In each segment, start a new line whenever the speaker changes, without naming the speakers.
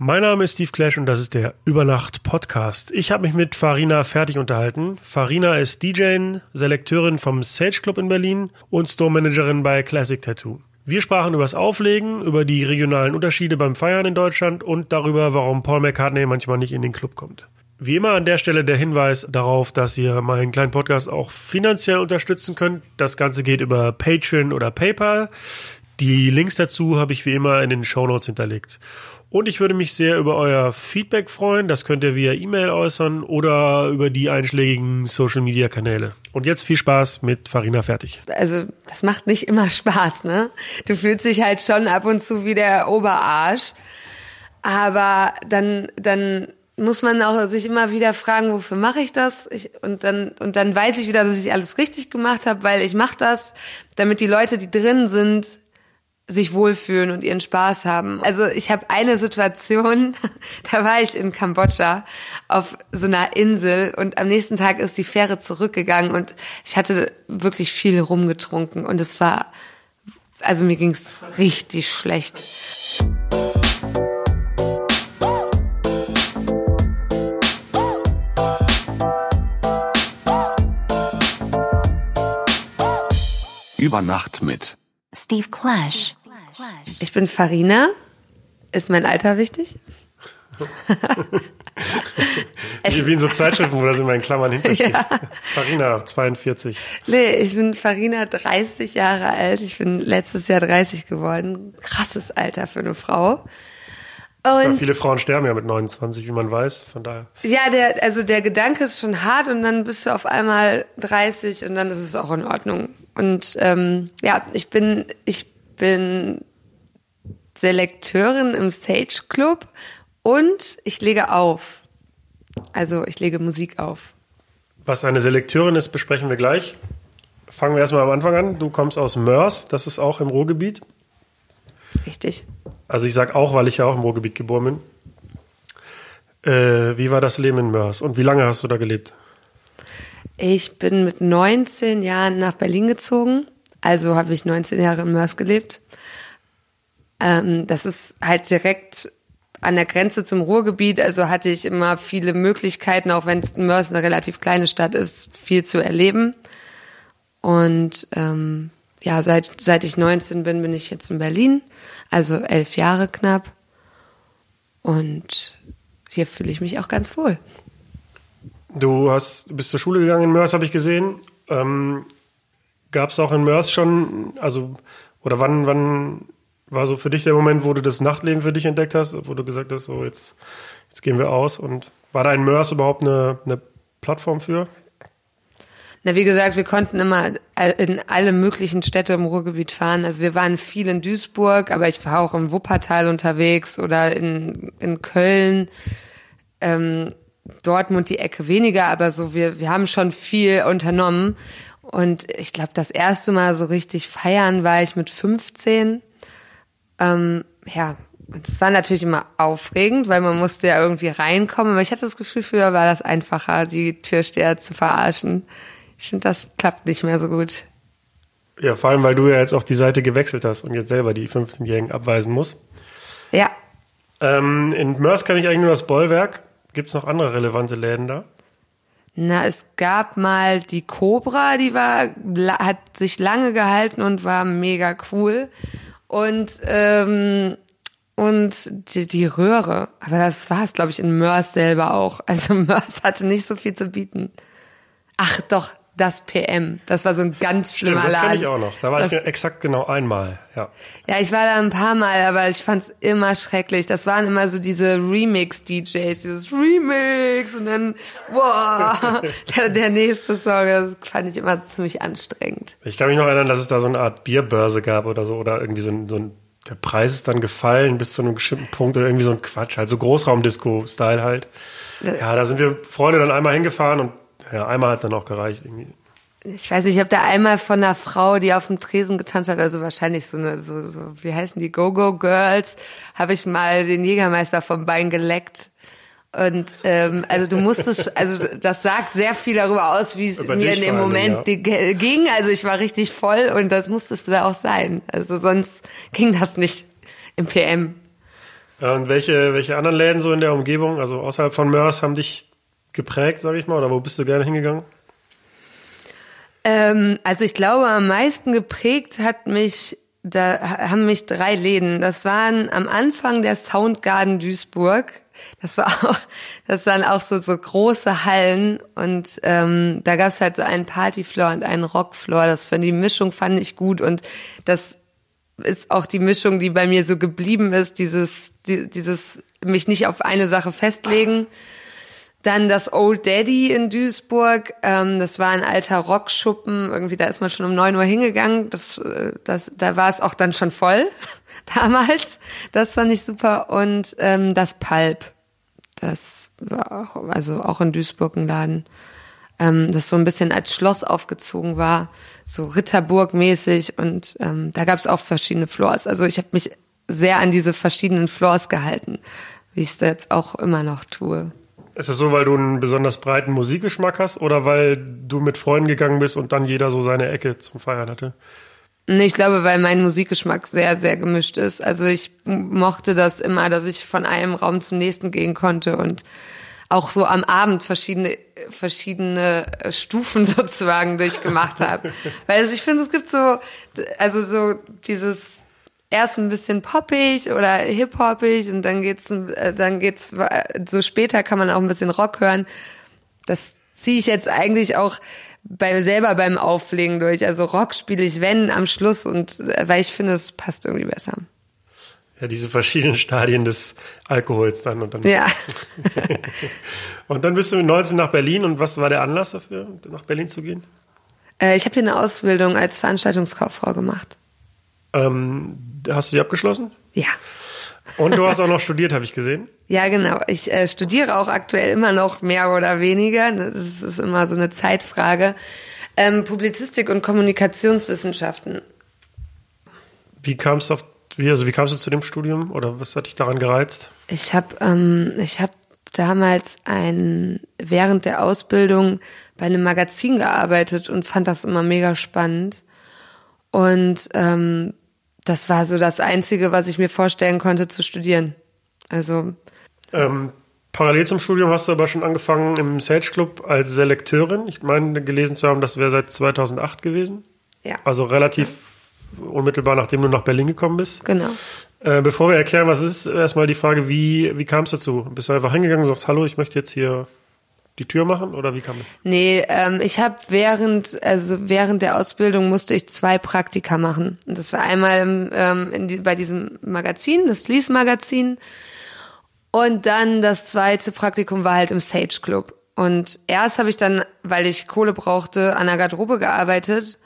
Mein Name ist Steve Clash und das ist der Übernacht Podcast. Ich habe mich mit Farina fertig unterhalten. Farina ist DJ, Selekteurin vom Sage Club in Berlin und Store Managerin bei Classic Tattoo. Wir sprachen über das Auflegen, über die regionalen Unterschiede beim Feiern in Deutschland und darüber, warum Paul McCartney manchmal nicht in den Club kommt. Wie immer an der Stelle der Hinweis darauf, dass ihr meinen kleinen Podcast auch finanziell unterstützen könnt. Das Ganze geht über Patreon oder PayPal. Die Links dazu habe ich wie immer in den Show Notes hinterlegt. Und ich würde mich sehr über euer Feedback freuen. Das könnt ihr via E-Mail äußern oder über die einschlägigen Social Media Kanäle. Und jetzt viel Spaß mit Farina fertig.
Also, das macht nicht immer Spaß, ne? Du fühlst dich halt schon ab und zu wie der Oberarsch. Aber dann, dann muss man auch sich immer wieder fragen, wofür mache ich das? Ich, und dann und dann weiß ich wieder, dass ich alles richtig gemacht habe, weil ich mache das, damit die Leute, die drin sind, sich wohlfühlen und ihren Spaß haben. Also ich habe eine Situation, da war ich in Kambodscha auf so einer Insel und am nächsten Tag ist die Fähre zurückgegangen und ich hatte wirklich viel rumgetrunken und es war, also mir ging's richtig schlecht.
Über Nacht mit
Steve Clash.
Ich bin Farina. Ist mein Alter wichtig?
Wie in so Zeitschriften, wo das immer in Klammern hintersteht. Ja. Farina, 42.
Nee, ich bin Farina, 30 Jahre alt. Ich bin letztes Jahr 30 geworden. Krasses Alter für eine Frau.
Und ja, viele Frauen sterben ja mit 29, wie man weiß, von daher.
Ja, der, also der Gedanke ist schon hart und dann bist du auf einmal 30 und dann ist es auch in Ordnung. Und ähm, ja, ich bin, ich bin Selekteurin im Stage Club und ich lege auf. Also ich lege Musik auf.
Was eine Selekteurin ist, besprechen wir gleich. Fangen wir erstmal am Anfang an. Du kommst aus Mörs, das ist auch im Ruhrgebiet.
Richtig.
Also ich sage auch, weil ich ja auch im Ruhrgebiet geboren bin. Äh, wie war das Leben in Mörs und wie lange hast du da gelebt?
Ich bin mit 19 Jahren nach Berlin gezogen. Also habe ich 19 Jahre in Mörs gelebt. Ähm, das ist halt direkt an der Grenze zum Ruhrgebiet. Also hatte ich immer viele Möglichkeiten, auch wenn Mörs eine relativ kleine Stadt ist, viel zu erleben. Und ähm, ja, seit, seit ich 19 bin, bin ich jetzt in Berlin, also elf Jahre knapp. Und hier fühle ich mich auch ganz wohl.
Du hast, bist zur Schule gegangen in Mörs, habe ich gesehen. Ähm, Gab es auch in Mörs schon, also, oder wann, wann war so für dich der Moment, wo du das Nachtleben für dich entdeckt hast, wo du gesagt hast, so jetzt, jetzt gehen wir aus? Und war da in Mörs überhaupt eine, eine Plattform für?
Na, wie gesagt, wir konnten immer in alle möglichen Städte im Ruhrgebiet fahren. Also wir waren viel in Duisburg, aber ich war auch im Wuppertal unterwegs oder in, in Köln. Ähm, Dortmund die Ecke weniger, aber so wir, wir haben schon viel unternommen. Und ich glaube, das erste Mal so richtig feiern war ich mit 15. Ähm, ja, und es war natürlich immer aufregend, weil man musste ja irgendwie reinkommen. Aber ich hatte das Gefühl, früher war das einfacher, die Türsteher zu verarschen. Ich finde, das klappt nicht mehr so gut.
Ja, vor allem, weil du ja jetzt auch die Seite gewechselt hast und jetzt selber die 15-Jährigen abweisen musst.
Ja.
Ähm, in Mörs kann ich eigentlich nur das Bollwerk. Gibt es noch andere relevante Läden da?
Na, es gab mal die Cobra, die war, hat sich lange gehalten und war mega cool. Und, ähm, und die, die Röhre. Aber das war es, glaube ich, in Mörs selber auch. Also Mörs hatte nicht so viel zu bieten. Ach doch, das PM. Das war so ein ganz schlimmer
Stimmt, das
Laden.
kenne ich auch noch. Da war das, ich exakt genau einmal. Ja.
Ja, ich war da ein paar Mal, aber ich fand's immer schrecklich. Das waren immer so diese Remix-DJs, dieses Remix und dann, wow, der, der nächste Song, das fand ich immer ziemlich anstrengend.
Ich kann mich noch erinnern, dass es da so eine Art Bierbörse gab oder so, oder irgendwie so ein, so ein der Preis ist dann gefallen bis zu einem bestimmten Punkt oder irgendwie so ein Quatsch, halt so Großraumdisco-Style halt. Ja, da sind wir Freunde dann einmal hingefahren und ja, einmal hat dann auch gereicht irgendwie.
Ich weiß nicht, ich habe da einmal von einer Frau, die auf dem Tresen getanzt hat, also wahrscheinlich so eine, so, so wie heißen die, Go-Go-Girls, habe ich mal den Jägermeister vom Bein geleckt. Und ähm, also du musstest, also das sagt sehr viel darüber aus, wie es mir in dem
vor allem,
Moment
ja.
ging. Also ich war richtig voll und das musstest du da auch sein. Also sonst ging das nicht im PM.
Äh, Und welche, welche anderen Läden so in der Umgebung, also außerhalb von Mörs, haben dich geprägt, sag ich mal, oder wo bist du gerne hingegangen?
Ähm, also ich glaube, am meisten geprägt hat mich, da haben mich drei Läden. Das waren am Anfang der Soundgarden Duisburg. Das war auch, das waren auch so, so große Hallen und ähm, da gab es halt so einen Partyfloor und einen Rockfloor. Das für die Mischung fand ich gut und das ist auch die Mischung, die bei mir so geblieben ist, dieses, die, dieses mich nicht auf eine Sache festlegen. Dann das Old Daddy in Duisburg, ähm, das war ein alter Rockschuppen, irgendwie da ist man schon um neun Uhr hingegangen, das, äh, das, da war es auch dann schon voll damals, das fand ich super. Und ähm, das Pulp, das war auch, also auch in Duisburg ein Laden, ähm, das so ein bisschen als Schloss aufgezogen war, so Ritterburg-mäßig. Und ähm, da gab es auch verschiedene Floors, also ich habe mich sehr an diese verschiedenen Floors gehalten, wie ich es jetzt auch immer noch tue.
Ist es so, weil du einen besonders breiten Musikgeschmack hast oder weil du mit Freunden gegangen bist und dann jeder so seine Ecke zum Feiern hatte?
Ich glaube, weil mein Musikgeschmack sehr, sehr gemischt ist. Also ich mochte das immer, dass ich von einem Raum zum nächsten gehen konnte und auch so am Abend verschiedene, verschiedene Stufen sozusagen durchgemacht habe. weil also ich finde, es gibt so, also so dieses erst ein bisschen poppig oder hip-hoppig und dann geht's, äh, dann geht's, so später kann man auch ein bisschen Rock hören. Das ziehe ich jetzt eigentlich auch bei, selber beim Auflegen durch. Also Rock spiele ich, wenn, am Schluss und, äh, weil ich finde, es passt irgendwie besser.
Ja, diese verschiedenen Stadien des Alkohols dann und dann.
Ja.
und dann bist du mit 19 nach Berlin und was war der Anlass dafür, nach Berlin zu gehen?
Äh, ich habe hier eine Ausbildung als Veranstaltungskauffrau gemacht.
Ähm, hast du die abgeschlossen?
Ja.
Und du hast auch noch studiert, habe ich gesehen.
Ja, genau. Ich äh, studiere auch aktuell immer noch mehr oder weniger. Das ist immer so eine Zeitfrage. Ähm, Publizistik und Kommunikationswissenschaften.
Wie kamst du auf, wie, also wie kamst du zu dem Studium oder was hat dich daran gereizt?
Ich habe ähm, ich hab damals ein, während der Ausbildung bei einem Magazin gearbeitet und fand das immer mega spannend. Und ähm, das war so das Einzige, was ich mir vorstellen konnte zu studieren. Also
Ähm, parallel zum Studium hast du aber schon angefangen im Sage Club als Selekteurin. Ich meine, gelesen zu haben, das wäre seit 2008 gewesen.
ja,
Also relativ unmittelbar, nachdem du nach Berlin gekommen bist.
genau.
Äh, bevor wir erklären, was es ist, erstmal die Frage, wie, wie kam es dazu? Bist du einfach hingegangen und sagst, hallo, ich möchte jetzt hier die Tür machen oder wie kam das?
Nee, ähm, ich habe während, also während der Ausbildung musste ich zwei Praktika machen. Und das war einmal ähm, die, bei diesem Magazin, das Lies-Magazin. Und dann das zweite Praktikum war halt im Sage Club. Und erst habe ich dann, weil ich Kohle brauchte, an der Garderobe gearbeitet.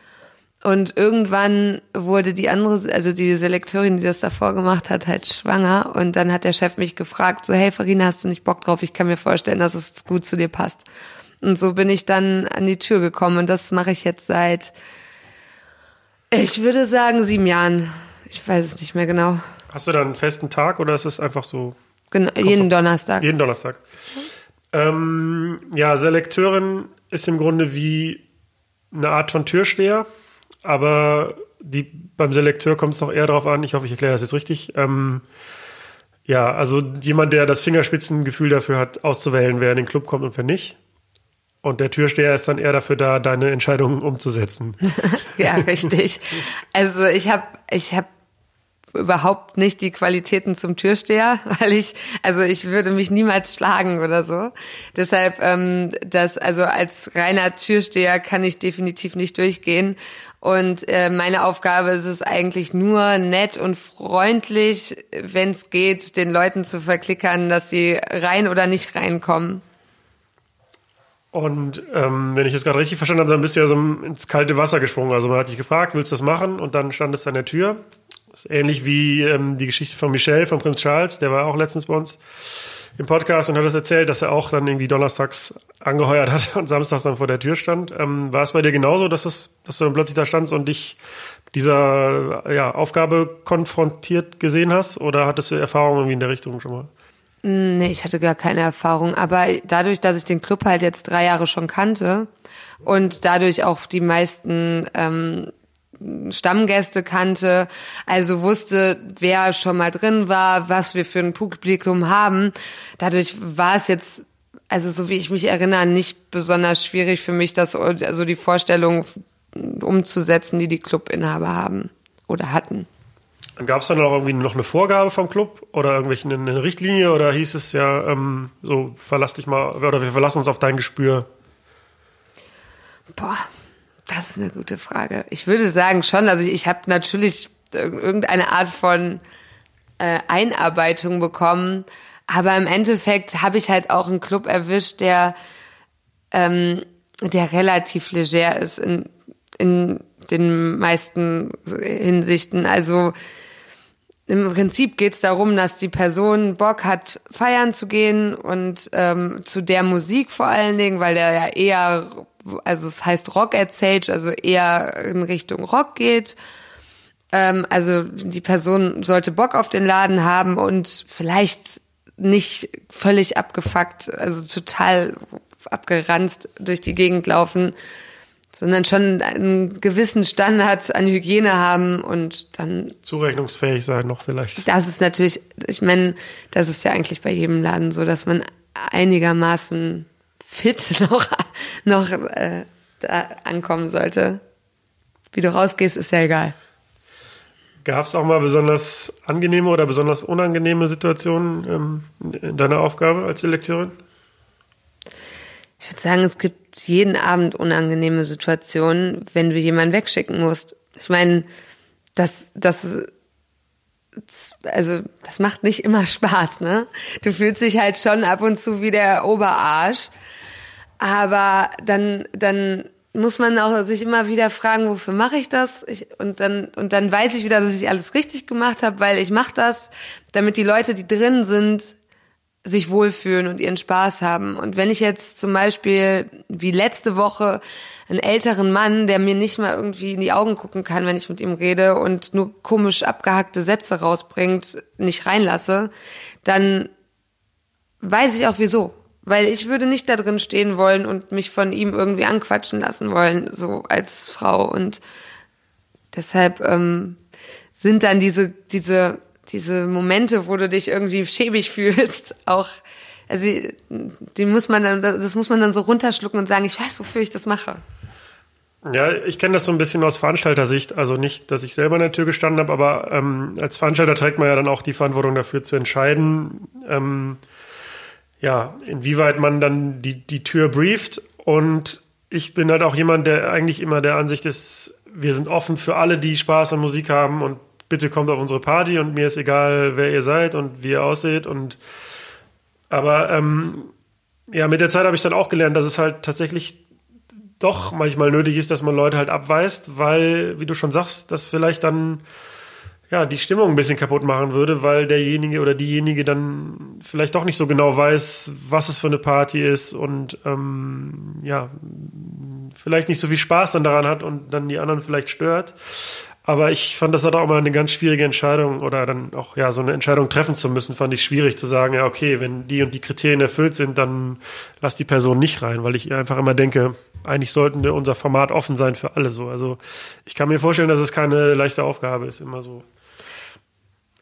Und irgendwann wurde die andere, also die Selekteurin, die das davor gemacht hat, halt schwanger. Und dann hat der Chef mich gefragt, so, hey Farina, hast du nicht Bock drauf? Ich kann mir vorstellen, dass es gut zu dir passt. Und so bin ich dann an die Tür gekommen. Und das mache ich jetzt seit, ich würde sagen, sieben Jahren. Ich weiß es nicht mehr genau.
Hast du da einen festen Tag oder ist es einfach so
genau jeden Donnerstag.
jeden Donnerstag? Ähm, ja, Selekteurin ist im Grunde wie eine Art von Türsteher, aber die, beim Selekteur kommt es noch eher darauf an, ich hoffe, ich erkläre das jetzt richtig. Ähm, ja, also jemand, der das Fingerspitzengefühl dafür hat, auszuwählen, wer in den Club kommt und wer nicht. Und der Türsteher ist dann eher dafür da, deine Entscheidungen umzusetzen.
Ja, richtig. Also ich habe ich hab überhaupt nicht die Qualitäten zum Türsteher, weil ich, also ich würde mich niemals schlagen oder so. Deshalb, ähm, das, also als reiner Türsteher kann ich definitiv nicht durchgehen. Und äh, meine Aufgabe ist es eigentlich nur nett und freundlich, wenn es geht, den Leuten zu verklickern, dass sie rein oder nicht reinkommen.
Und ähm, wenn ich es gerade richtig verstanden habe, dann bist du ja so ins kalte Wasser gesprungen. Also man hat dich gefragt, willst du das machen? Und dann stand es an der Tür. Das ist ähnlich wie ähm, die Geschichte von Michel, von Prinz Charles, der war auch letztens bei uns im Podcast und hat das erzählt, dass er auch dann irgendwie donnerstags angeheuert hat und samstags dann vor der Tür stand. Ähm, war es bei dir genauso, dass, es, dass du dann plötzlich da standst und dich dieser ja, Aufgabe konfrontiert gesehen hast? Oder hattest du Erfahrungen irgendwie in der Richtung schon mal?
Nee, ich hatte gar keine Erfahrung. Aber dadurch, dass ich den Club halt jetzt drei Jahre schon kannte und dadurch auch die meisten ähm, Stammgäste kannte, also wusste, wer schon mal drin war, was wir für ein Publikum haben. Dadurch war es jetzt, also so wie ich mich erinnere, nicht besonders schwierig für mich, das also die Vorstellung umzusetzen, die die Clubinhaber haben oder hatten.
Gab es dann auch irgendwie noch eine Vorgabe vom Club oder irgendwelche eine Richtlinie oder hieß es ja ähm, so verlass dich mal oder wir verlassen uns auf dein Gespür?
Boah, das ist eine gute Frage. Ich würde sagen schon, also ich habe natürlich irgendeine Art von äh, Einarbeitung bekommen, aber im Endeffekt habe ich halt auch einen Club erwischt, der ähm, der relativ leger ist in, in den meisten Hinsichten. Also im Prinzip geht es darum, dass die Person Bock hat, feiern zu gehen und ähm, zu der Musik vor allen Dingen, weil der ja eher, also es heißt Rock at Sage, also eher in Richtung Rock geht. Ähm, also die Person sollte Bock auf den Laden haben und vielleicht nicht völlig abgefuckt, also total abgeranzt durch die Gegend laufen, sondern schon einen gewissen Standard an Hygiene haben und dann
zurechnungsfähig sein noch vielleicht.
Das ist natürlich, ich meine, das ist ja eigentlich bei jedem Laden so, dass man einigermaßen fit noch noch äh, da ankommen sollte. Wie du rausgehst, ist ja egal.
Gab es auch mal besonders angenehme oder besonders unangenehme Situationen ähm, in deiner Aufgabe als Selekteurin?
Ich würde sagen, es gibt jeden Abend unangenehme Situationen, wenn du jemanden wegschicken musst. Ich meine, das, das, also, das macht nicht immer Spaß, ne? Du fühlst dich halt schon ab und zu wie der Oberarsch. Aber dann, dann muss man auch sich immer wieder fragen, wofür mache ich das? Ich, und dann und dann weiß ich wieder, dass ich alles richtig gemacht habe, weil ich mache das, damit die Leute, die drin sind, sich wohlfühlen und ihren Spaß haben. Und wenn ich jetzt zum Beispiel wie letzte Woche einen älteren Mann, der mir nicht mal irgendwie in die Augen gucken kann, wenn ich mit ihm rede und nur komisch abgehackte Sätze rausbringt, nicht reinlasse, dann weiß ich auch wieso. Weil ich würde nicht da drin stehen wollen und mich von ihm irgendwie anquatschen lassen wollen, so als Frau. Und deshalb ähm, sind dann diese, diese diese Momente, wo du dich irgendwie schäbig fühlst, auch, also die muss man dann, das muss man dann so runterschlucken und sagen, ich weiß, wofür ich das mache.
Ja, ich kenne das so ein bisschen aus Veranstaltersicht. Also nicht, dass ich selber in der Tür gestanden habe, aber ähm, als Veranstalter trägt man ja dann auch die Verantwortung dafür zu entscheiden, ähm, ja, inwieweit man dann die, die Tür brieft. Und ich bin halt auch jemand, der eigentlich immer der Ansicht ist, wir sind offen für alle, die Spaß an Musik haben und bitte kommt auf unsere Party und mir ist egal, wer ihr seid und wie ihr ausseht. Und aber ähm, ja, mit der Zeit habe ich dann auch gelernt, dass es halt tatsächlich doch manchmal nötig ist, dass man Leute halt abweist, weil, wie du schon sagst, das vielleicht dann ja die Stimmung ein bisschen kaputt machen würde, weil derjenige oder diejenige dann vielleicht doch nicht so genau weiß, was es für eine Party ist und ähm, ja vielleicht nicht so viel Spaß dann daran hat und dann die anderen vielleicht stört. Aber ich fand das halt auch immer eine ganz schwierige Entscheidung oder dann auch ja so eine Entscheidung treffen zu müssen, fand ich schwierig zu sagen, ja okay, wenn die und die Kriterien erfüllt sind, dann lass die Person nicht rein, weil ich einfach immer denke, eigentlich sollten wir unser Format offen sein für alle so. Also ich kann mir vorstellen, dass es keine leichte Aufgabe ist, immer so.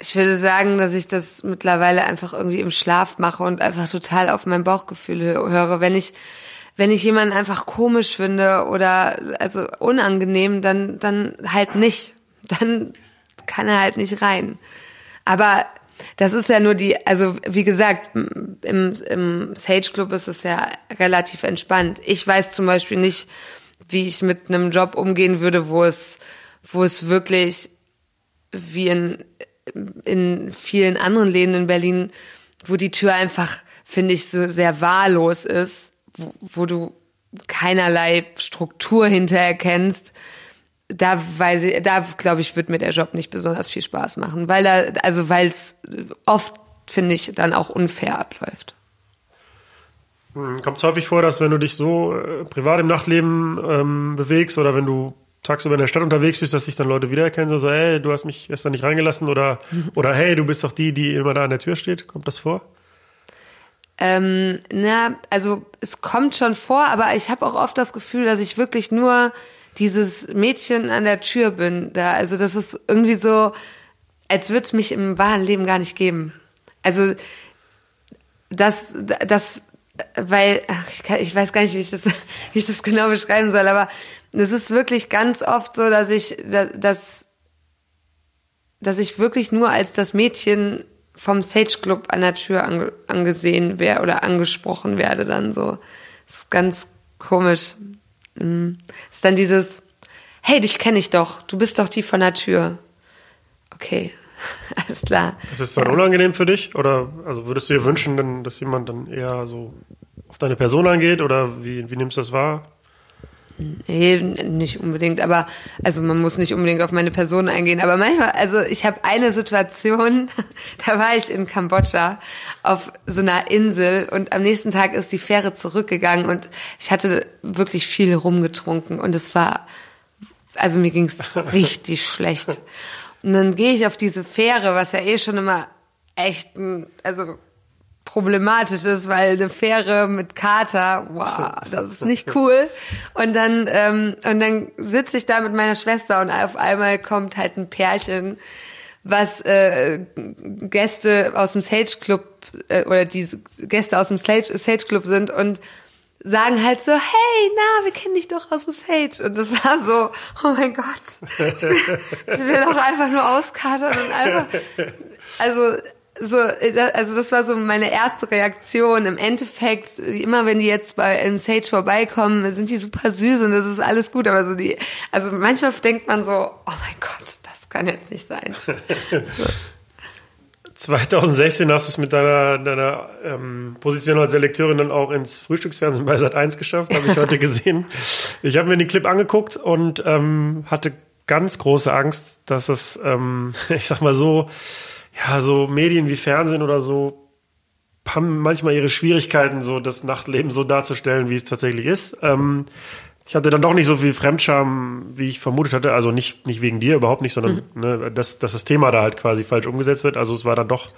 Ich würde sagen, dass ich das mittlerweile einfach irgendwie im Schlaf mache und einfach total auf mein Bauchgefühl höre. Wenn ich wenn ich jemanden einfach komisch finde oder also unangenehm, dann, dann halt nicht. Dann kann er halt nicht rein. Aber das ist ja nur die, also wie gesagt, im, im Sage Club ist es ja relativ entspannt. Ich weiß zum Beispiel nicht, wie ich mit einem Job umgehen würde, wo es, wo es wirklich wie in, in vielen anderen Läden in Berlin, wo die Tür einfach, finde ich, so sehr wahllos ist wo, wo du keinerlei Struktur hintererkennst, da weiß ich, da glaube ich, wird mir der Job nicht besonders viel Spaß machen, weil da, also weil es oft, finde ich, dann auch unfair abläuft.
Hm, Kommt es häufig vor, dass wenn du dich so äh, privat im Nachtleben ähm, bewegst oder wenn du tagsüber in der Stadt unterwegs bist, dass sich dann Leute wiedererkennen, so, hey, du hast mich gestern nicht reingelassen oder, oder hey, du bist doch die, die immer da an der Tür steht. Kommt das vor?
Ähm, na, also es kommt schon vor, aber ich habe auch oft das Gefühl, dass ich wirklich nur dieses Mädchen an der Tür bin. Da, also das ist irgendwie so, als würde es mich im wahren Leben gar nicht geben. Also das, das, weil ach, ich, kann, ich weiß gar nicht, wie ich das, wie ich das genau beschreiben soll, aber es ist wirklich ganz oft so, dass ich, dass, dass ich wirklich nur als das Mädchen vom Sage Club an der Tür ange, angesehen werde oder angesprochen werde dann so. Das ist ganz komisch. Mhm. Ist dann dieses, hey, dich kenne ich doch, du bist doch die von der Tür. Okay, alles klar.
Ist es dann ja. unangenehm für dich? Oder also würdest du dir wünschen, dass jemand dann eher so auf deine Person angeht oder wie, wie nimmst du das wahr?
Nee, nicht unbedingt, aber also man muss nicht unbedingt auf meine Person eingehen, aber manchmal, also ich habe eine Situation, da war ich in Kambodscha auf so einer Insel und am nächsten Tag ist die Fähre zurückgegangen und ich hatte wirklich viel rumgetrunken und es war, also mir ging's richtig schlecht. Und dann gehe ich auf diese Fähre, was ja eh schon immer echt ein, also problematisch ist, weil eine Fähre mit Kater, wow, das ist nicht cool. Und dann ähm, und dann sitze ich da mit meiner Schwester und auf einmal kommt halt ein Pärchen, was äh, Gäste aus dem Sage Club äh, oder die Gäste aus dem Sage, Sage Club sind und sagen halt so, hey, na, wir kennen dich doch aus dem Sage. Und das war so, oh mein Gott, ich will, ich will doch einfach nur auskatern und einfach, also so, also das war so meine erste Reaktion. Im Endeffekt, immer wenn die jetzt bei im Sage vorbeikommen, sind die super süß und das ist alles gut. Aber so die, also manchmal denkt man so, oh mein Gott, das kann jetzt nicht sein. So.
2016 hast du es mit deiner, deiner ähm, Position als Selekteurin dann auch ins Frühstücksfernsehen bei Sat 1 geschafft, habe ich heute gesehen. Ich habe mir den Clip angeguckt und ähm, hatte ganz große Angst, dass es, ähm, ich sag mal so, ja, so Medien wie Fernsehen oder so haben manchmal ihre Schwierigkeiten, so das Nachtleben so darzustellen, wie es tatsächlich ist. Ähm, ich hatte dann doch nicht so viel Fremdscham, wie ich vermutet hatte. Also nicht, nicht wegen dir, überhaupt nicht, sondern mhm. ne, dass, dass das Thema da halt quasi falsch umgesetzt wird. Also es war dann doch,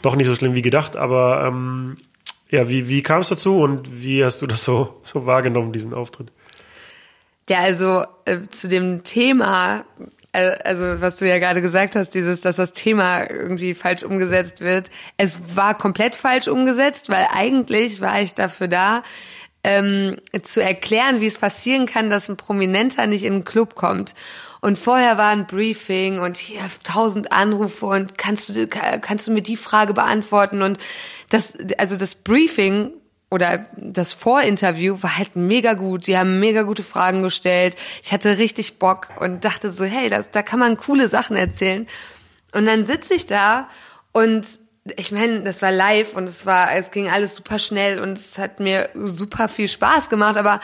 doch nicht so schlimm wie gedacht. Aber ähm, ja, wie, wie kam es dazu und wie hast du das so, so wahrgenommen, diesen Auftritt?
Ja, also äh, zu dem Thema also was du ja gerade gesagt hast, dieses, dass das Thema irgendwie falsch umgesetzt wird. Es war komplett falsch umgesetzt, weil eigentlich war ich dafür da, ähm, zu erklären, wie es passieren kann, dass ein Prominenter nicht in einen Club kommt. Und vorher war ein Briefing und hier tausend Anrufe und kannst du, kannst du mir die Frage beantworten? Und das, also das Briefing oder das Vorinterview war halt mega gut. Die haben mega gute Fragen gestellt. Ich hatte richtig Bock und dachte so, hey, das, da kann man coole Sachen erzählen. Und dann sitze ich da und ich meine, das war live und es war, es ging alles super schnell und es hat mir super viel Spaß gemacht, aber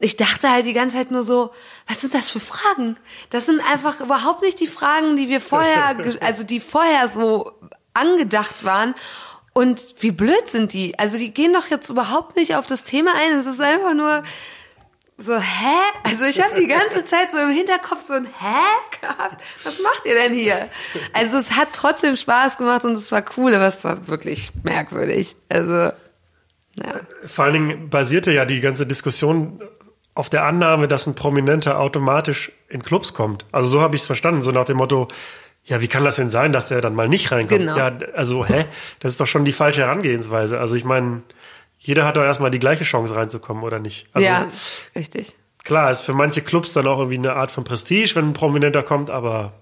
ich dachte halt die ganze Zeit nur so, was sind das für Fragen? Das sind einfach überhaupt nicht die Fragen, die wir vorher, also die vorher so angedacht waren. Und wie blöd sind die? Also die gehen doch jetzt überhaupt nicht auf das Thema ein. Es ist einfach nur so, hä? Also ich habe die ganze Zeit so im Hinterkopf so ein Hä gehabt. Was macht ihr denn hier? Also es hat trotzdem Spaß gemacht und es war cool, aber es war wirklich merkwürdig. Also, ja.
Vor allen Dingen basierte ja die ganze Diskussion auf der Annahme, dass ein Prominenter automatisch in Clubs kommt. Also so habe ich es verstanden, so nach dem Motto, ja, wie kann das denn sein, dass der dann mal nicht reinkommt? Genau. Ja, also, hä? Das ist doch schon die falsche Herangehensweise. Also ich meine, jeder hat doch erstmal die gleiche Chance reinzukommen, oder nicht? Also,
ja, richtig.
Klar, ist für manche Clubs dann auch irgendwie eine Art von Prestige, wenn ein Prominenter kommt, aber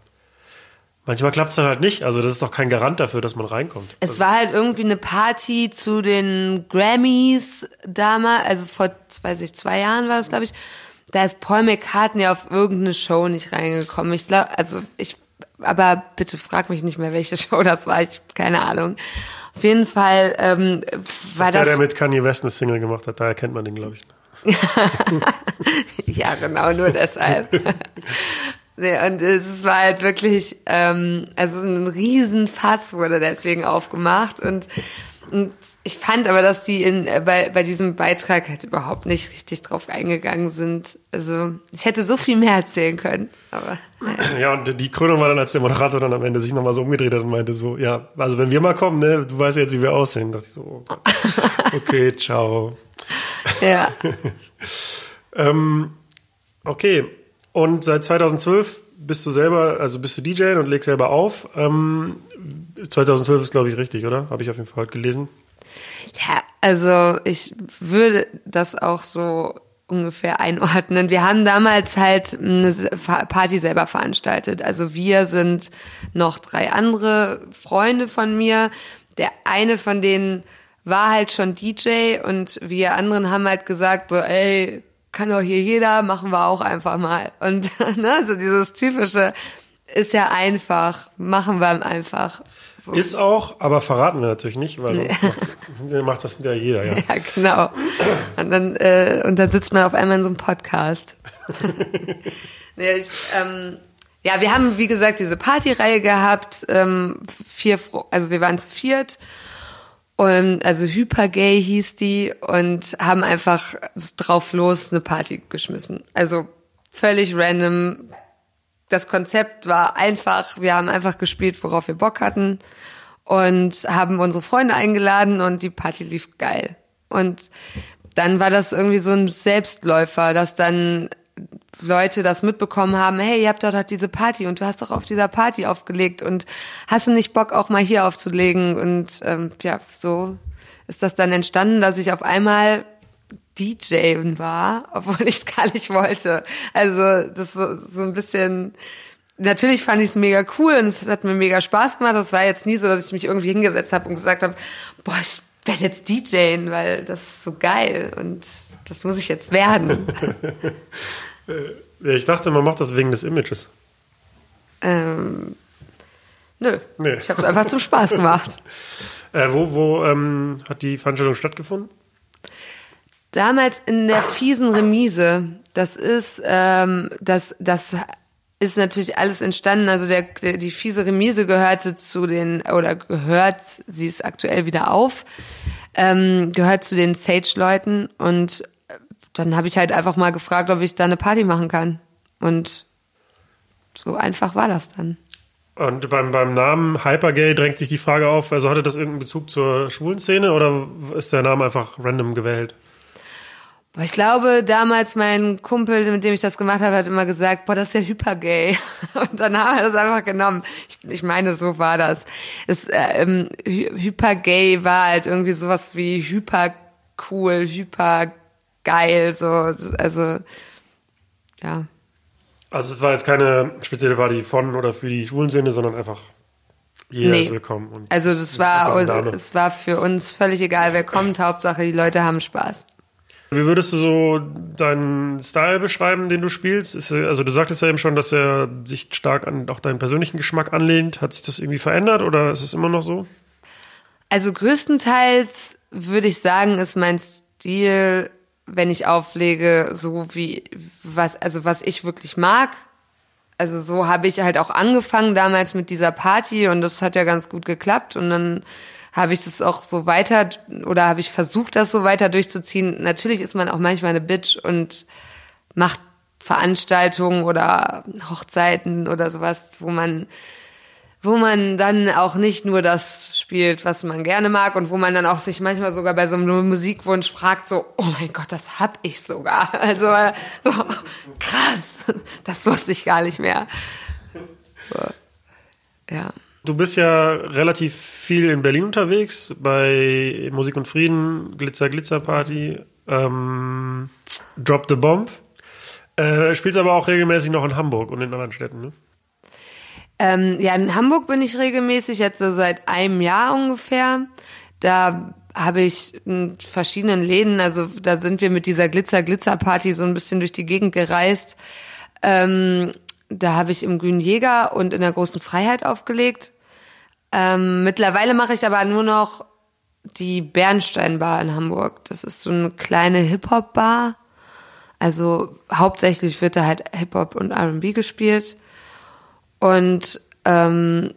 manchmal klappt es dann halt nicht. Also das ist doch kein Garant dafür, dass man reinkommt.
Es
also,
war halt irgendwie eine Party zu den Grammys damals, also vor, weiß ich, zwei Jahren war es, glaube ich. Da ist Paul McCartney auf irgendeine Show nicht reingekommen. Ich glaube, also ich aber bitte frag mich nicht mehr, welche Show das war. Ich keine Ahnung. Auf jeden Fall ähm, war das.
Der, der mit Kanye West eine Single gemacht hat, daher kennt man den, glaube ich.
ja, genau, nur deshalb. nee, und es war halt wirklich, ähm, also ein Riesenfass wurde deswegen aufgemacht und und ich fand aber, dass die in, äh, bei, bei diesem Beitrag halt überhaupt nicht richtig drauf eingegangen sind. Also ich hätte so viel mehr erzählen können. Aber
naja. Ja, und die Krönung war dann, als der Moderator dann am Ende sich nochmal so umgedreht hat und meinte so, ja, also wenn wir mal kommen, ne, du weißt ja jetzt, wie wir aussehen. Da dachte ich so, oh okay, ciao.
Ja.
ähm, okay. Und seit 2012 bist du selber, also bist du DJ und legst selber auf. Ähm, 2012 ist, glaube ich, richtig, oder? Habe ich auf jeden Fall gelesen.
Ja, also ich würde das auch so ungefähr einordnen. Wir haben damals halt eine Party selber veranstaltet. Also wir sind noch drei andere Freunde von mir. Der eine von denen war halt schon DJ und wir anderen haben halt gesagt so, ey, kann doch hier jeder, machen wir auch einfach mal. Und ne, so dieses typische ist ja einfach, machen wir einfach.
So. Ist auch, aber verraten wir natürlich nicht, weil sonst macht, macht das ja jeder, ja.
Ja, genau. Und dann, äh, und dann sitzt man auf einmal in so einem Podcast. nee, ich, ähm, ja, wir haben, wie gesagt, diese Partyreihe gehabt, ähm, vier, also wir waren zu viert und also Hypergay hieß die und haben einfach drauf los eine Party geschmissen. Also völlig random. Das Konzept war einfach, wir haben einfach gespielt, worauf wir Bock hatten und haben unsere Freunde eingeladen und die Party lief geil. Und dann war das irgendwie so ein Selbstläufer, dass dann Leute das mitbekommen haben, hey, ihr habt doch diese Party und du hast doch auf dieser Party aufgelegt und hast du nicht Bock auch mal hier aufzulegen und ähm, ja, so ist das dann entstanden, dass ich auf einmal DJ war, obwohl ich es gar nicht wollte. Also das so, so ein bisschen, natürlich fand ich es mega cool und es hat mir mega Spaß gemacht. Das war jetzt nie so, dass ich mich irgendwie hingesetzt habe und gesagt habe, boah, ich werde jetzt DJen, weil das ist so geil und das muss ich jetzt werden.
Ja, ich dachte, man macht das wegen des Images.
Ähm, nö. Nee. Ich habe es einfach zum Spaß gemacht.
Äh, wo wo ähm, hat die Veranstaltung stattgefunden?
Damals in der fiesen Remise. Das ist, ähm, das, das ist natürlich alles entstanden. Also der, der, die fiese Remise gehörte zu den, oder gehört, sie ist aktuell wieder auf, ähm, gehört zu den Sage-Leuten und dann habe ich halt einfach mal gefragt, ob ich da eine Party machen kann. Und so einfach war das dann.
Und beim, beim Namen Hypergay drängt sich die Frage auf, also hatte das irgendeinen Bezug zur schwulen Szene oder ist der Name einfach random gewählt?
Boah, ich glaube, damals mein Kumpel, mit dem ich das gemacht habe, hat immer gesagt, boah, das ist ja hypergay. Und dann haben wir das einfach genommen. Ich, ich meine, so war das. Es, äh, ähm, hypergay war halt irgendwie sowas wie hypercool, hyper geil, so, also, ja.
Also es war jetzt keine spezielle Party von oder für die Schwulenszene, sondern einfach jeder nee. ist willkommen.
also das war, es war für uns völlig egal, wer kommt, Hauptsache die Leute haben Spaß.
Wie würdest du so deinen Style beschreiben, den du spielst? Ist, also du sagtest ja eben schon, dass er sich stark an auch deinen persönlichen Geschmack anlehnt. Hat sich das irgendwie verändert oder ist es immer noch so?
Also größtenteils würde ich sagen, ist mein Stil wenn ich auflege, so wie was, also was ich wirklich mag. Also so habe ich halt auch angefangen damals mit dieser Party und das hat ja ganz gut geklappt und dann habe ich das auch so weiter oder habe ich versucht, das so weiter durchzuziehen. Natürlich ist man auch manchmal eine Bitch und macht Veranstaltungen oder Hochzeiten oder sowas, wo man wo man dann auch nicht nur das spielt, was man gerne mag und wo man dann auch sich manchmal sogar bei so einem Musikwunsch fragt, so, oh mein Gott, das hab ich sogar. Also so, krass, das wusste ich gar nicht mehr. So, ja.
Du bist ja relativ viel in Berlin unterwegs, bei Musik und Frieden, Glitzer Glitzer Party, ähm, Drop the Bomb. Äh, spielst aber auch regelmäßig noch in Hamburg und in anderen Städten, ne?
Ähm, ja, in Hamburg bin ich regelmäßig, jetzt so seit einem Jahr ungefähr. Da habe ich in verschiedenen Läden, also da sind wir mit dieser Glitzer-Glitzer-Party so ein bisschen durch die Gegend gereist. Ähm, da habe ich im Grünen Jäger und in der Großen Freiheit aufgelegt. Ähm, mittlerweile mache ich aber nur noch die Bernsteinbar in Hamburg. Das ist so eine kleine Hip-Hop-Bar. Also hauptsächlich wird da halt Hip-Hop und R&B gespielt. Und ähm,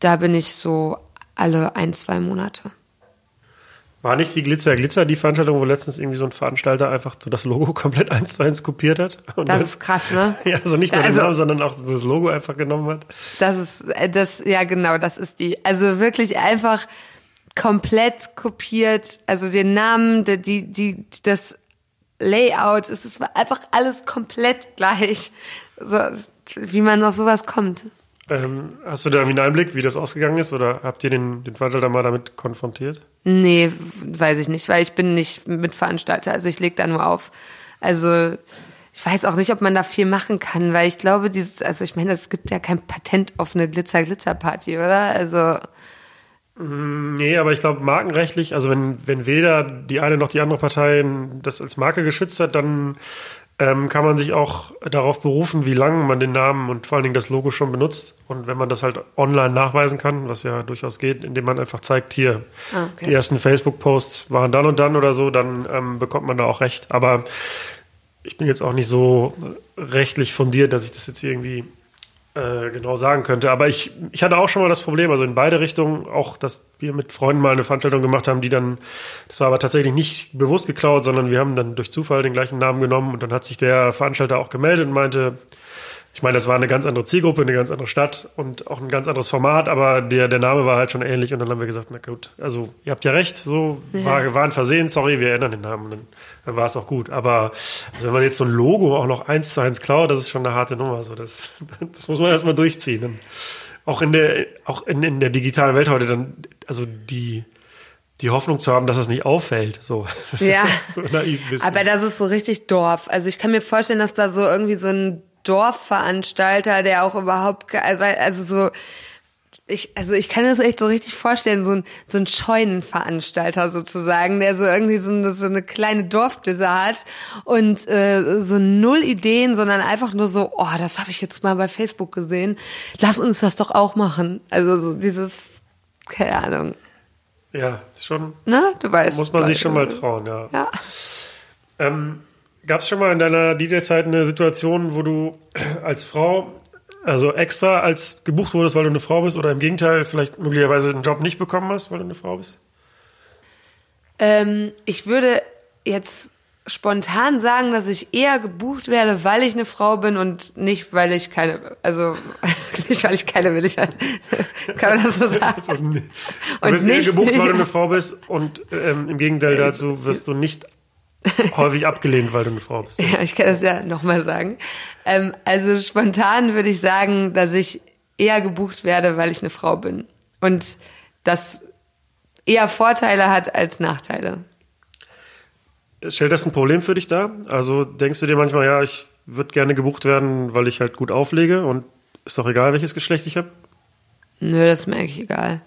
da bin ich so alle ein, zwei Monate.
War nicht die Glitzer Glitzer die Veranstaltung, wo letztens irgendwie so ein Veranstalter einfach so das Logo komplett eins zu eins kopiert hat?
Und das dann, ist krass, ne?
Ja, also nicht nur also, den Namen, sondern auch das Logo einfach genommen hat.
Das ist, äh, das, ja genau, das ist die. Also wirklich einfach komplett kopiert, also den Namen, die, die, das Layout, es ist einfach alles komplett gleich. So, wie man auf sowas kommt.
Ähm, hast du da irgendwie einen Einblick, wie das ausgegangen ist? Oder habt ihr den, den Veranstalter mal damit konfrontiert?
Nee, weiß ich nicht, weil ich bin nicht Mitveranstalter. Also ich leg da nur auf. Also ich weiß auch nicht, ob man da viel machen kann, weil ich glaube, dieses, also ich meine, es gibt ja kein Patent auf eine Glitzer-Glitzer-Party, oder? Also.
Nee, aber ich glaube, markenrechtlich, also wenn, wenn weder die eine noch die andere Partei das als Marke geschützt hat, dann ähm, kann man sich auch darauf berufen, wie lange man den Namen und vor allen Dingen das Logo schon benutzt. Und wenn man das halt online nachweisen kann, was ja durchaus geht, indem man einfach zeigt, hier, ah, okay. die ersten Facebook-Posts waren dann und dann oder so, dann ähm, bekommt man da auch recht. Aber ich bin jetzt auch nicht so rechtlich fundiert, dass ich das jetzt irgendwie äh, genau sagen könnte. Aber ich, ich hatte auch schon mal das Problem, also in beide Richtungen, auch, dass wir mit Freunden mal eine Veranstaltung gemacht haben, die dann, das war aber tatsächlich nicht bewusst geklaut, sondern wir haben dann durch Zufall den gleichen Namen genommen und dann hat sich der Veranstalter auch gemeldet und meinte, ich meine, das war eine ganz andere Zielgruppe, eine ganz andere Stadt und auch ein ganz anderes Format, aber der, der Name war halt schon ähnlich und dann haben wir gesagt, na gut, also ihr habt ja recht, so ja. war, war ein Versehen, sorry, wir ändern den Namen und dann, dann war es auch gut. Aber also wenn man jetzt so ein Logo auch noch eins zu eins klaut, das ist schon eine harte Nummer. So, das, das muss man erstmal durchziehen. Und auch in der, auch in, in der digitalen Welt heute dann, also die, die Hoffnung zu haben, dass es nicht auffällt. So,
ja. so naiv Aber das ist so richtig Dorf. Also ich kann mir vorstellen, dass da so irgendwie so ein Dorfveranstalter, der auch überhaupt, also, also so, ich, also ich kann das echt so richtig vorstellen, so ein, so ein Scheunenveranstalter sozusagen, der so irgendwie so eine, so eine kleine Dorfdisse hat und äh, so null Ideen, sondern einfach nur so, oh, das habe ich jetzt mal bei Facebook gesehen, lass uns das doch auch machen. Also so dieses, keine Ahnung.
Ja, schon.
Na, du weißt.
Muss man sich schon mal trauen, ja.
Ja.
Ähm, Gab es schon mal in deiner DJ-Zeit eine Situation, wo du als Frau, also extra als gebucht wurdest, weil du eine Frau bist, oder im Gegenteil vielleicht möglicherweise einen Job nicht bekommen hast, weil du eine Frau bist?
Ähm, ich würde jetzt spontan sagen, dass ich eher gebucht werde, weil ich eine Frau bin und nicht, weil ich keine, also nicht, weil ich keine will. Ich, kann man das so sagen? Also,
du wirst eher gebucht, weil du eine Frau bist und ähm, im Gegenteil dazu wirst du nicht häufig abgelehnt, weil du eine Frau bist.
Ja, ich kann das ja nochmal sagen. Ähm, also spontan würde ich sagen, dass ich eher gebucht werde, weil ich eine Frau bin. Und das eher Vorteile hat als Nachteile.
Stellt das ein Problem für dich dar? Also denkst du dir manchmal, ja, ich würde gerne gebucht werden, weil ich halt gut auflege und ist doch egal, welches Geschlecht ich habe?
Nö, das ist mir eigentlich egal.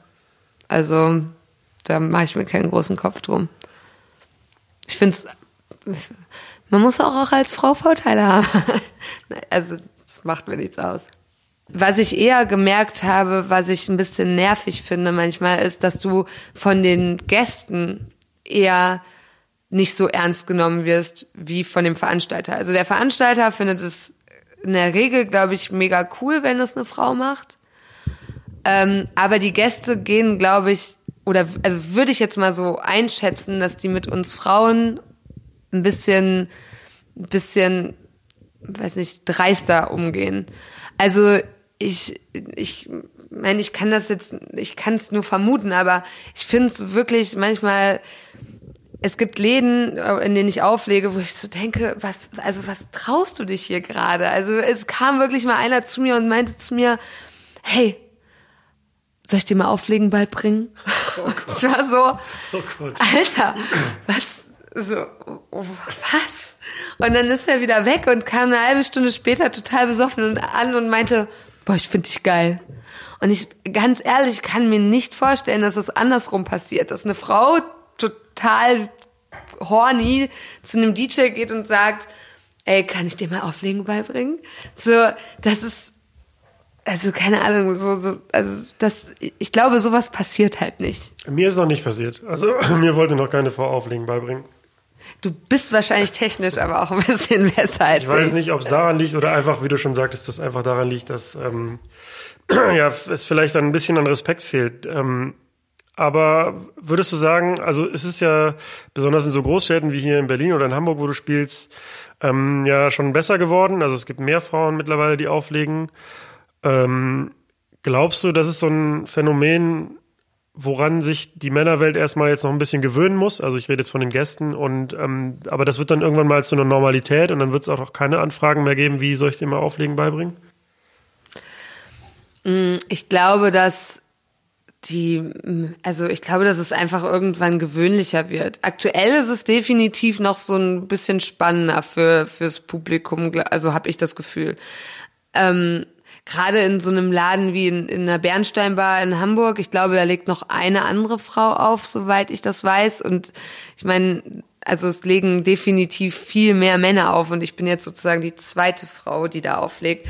Also da mache ich mir keinen großen Kopf drum. Ich finde es man muss auch, auch als Frau Vorteile haben. also, das macht mir nichts aus. Was ich eher gemerkt habe, was ich ein bisschen nervig finde manchmal, ist, dass du von den Gästen eher nicht so ernst genommen wirst wie von dem Veranstalter. Also der Veranstalter findet es in der Regel, glaube ich, mega cool, wenn es eine Frau macht. Ähm, aber die Gäste gehen, glaube ich, oder also würde ich jetzt mal so einschätzen, dass die mit uns Frauen ein bisschen, ein bisschen, weiß nicht, dreister umgehen. Also ich, ich meine, ich kann das jetzt, ich kann es nur vermuten, aber ich finde es wirklich manchmal, es gibt Läden, in denen ich auflege, wo ich so denke, was, also was traust du dich hier gerade? Also es kam wirklich mal einer zu mir und meinte zu mir, hey, soll ich dir mal Auflegen beibringen? Oh ich war so, oh Alter, was, so, oh, was? Und dann ist er wieder weg und kam eine halbe Stunde später total besoffen an und meinte, boah, ich finde dich geil. Und ich, ganz ehrlich, kann mir nicht vorstellen, dass das andersrum passiert, dass eine Frau total horny zu einem DJ geht und sagt, ey, kann ich dir mal Auflegen beibringen? So, das ist, also keine Ahnung, so, so, also das, ich glaube, sowas passiert halt nicht.
Mir ist noch nicht passiert. Also mir wollte noch keine Frau Auflegen beibringen.
Du bist wahrscheinlich technisch aber auch ein bisschen besser als
ich. weiß nicht, ob es daran liegt oder einfach, wie du schon sagtest, dass einfach daran liegt, dass ähm, ja, es vielleicht ein bisschen an Respekt fehlt. Ähm, aber würdest du sagen, also es ist ja besonders in so Großstädten wie hier in Berlin oder in Hamburg, wo du spielst, ähm, ja schon besser geworden. Also es gibt mehr Frauen mittlerweile, die auflegen. Ähm, glaubst du, das ist so ein Phänomen, woran sich die Männerwelt erstmal jetzt noch ein bisschen gewöhnen muss. Also ich rede jetzt von den Gästen und ähm, aber das wird dann irgendwann mal zu einer Normalität und dann wird es auch noch keine Anfragen mehr geben, wie soll ich dir mal Auflegen beibringen?
Ich glaube, dass die, also ich glaube, dass es einfach irgendwann gewöhnlicher wird. Aktuell ist es definitiv noch so ein bisschen spannender für fürs Publikum, also habe ich das Gefühl. Ähm, Gerade in so einem Laden wie in, in der Bernsteinbar in Hamburg, ich glaube, da legt noch eine andere Frau auf, soweit ich das weiß. Und ich meine, also es legen definitiv viel mehr Männer auf und ich bin jetzt sozusagen die zweite Frau, die da auflegt.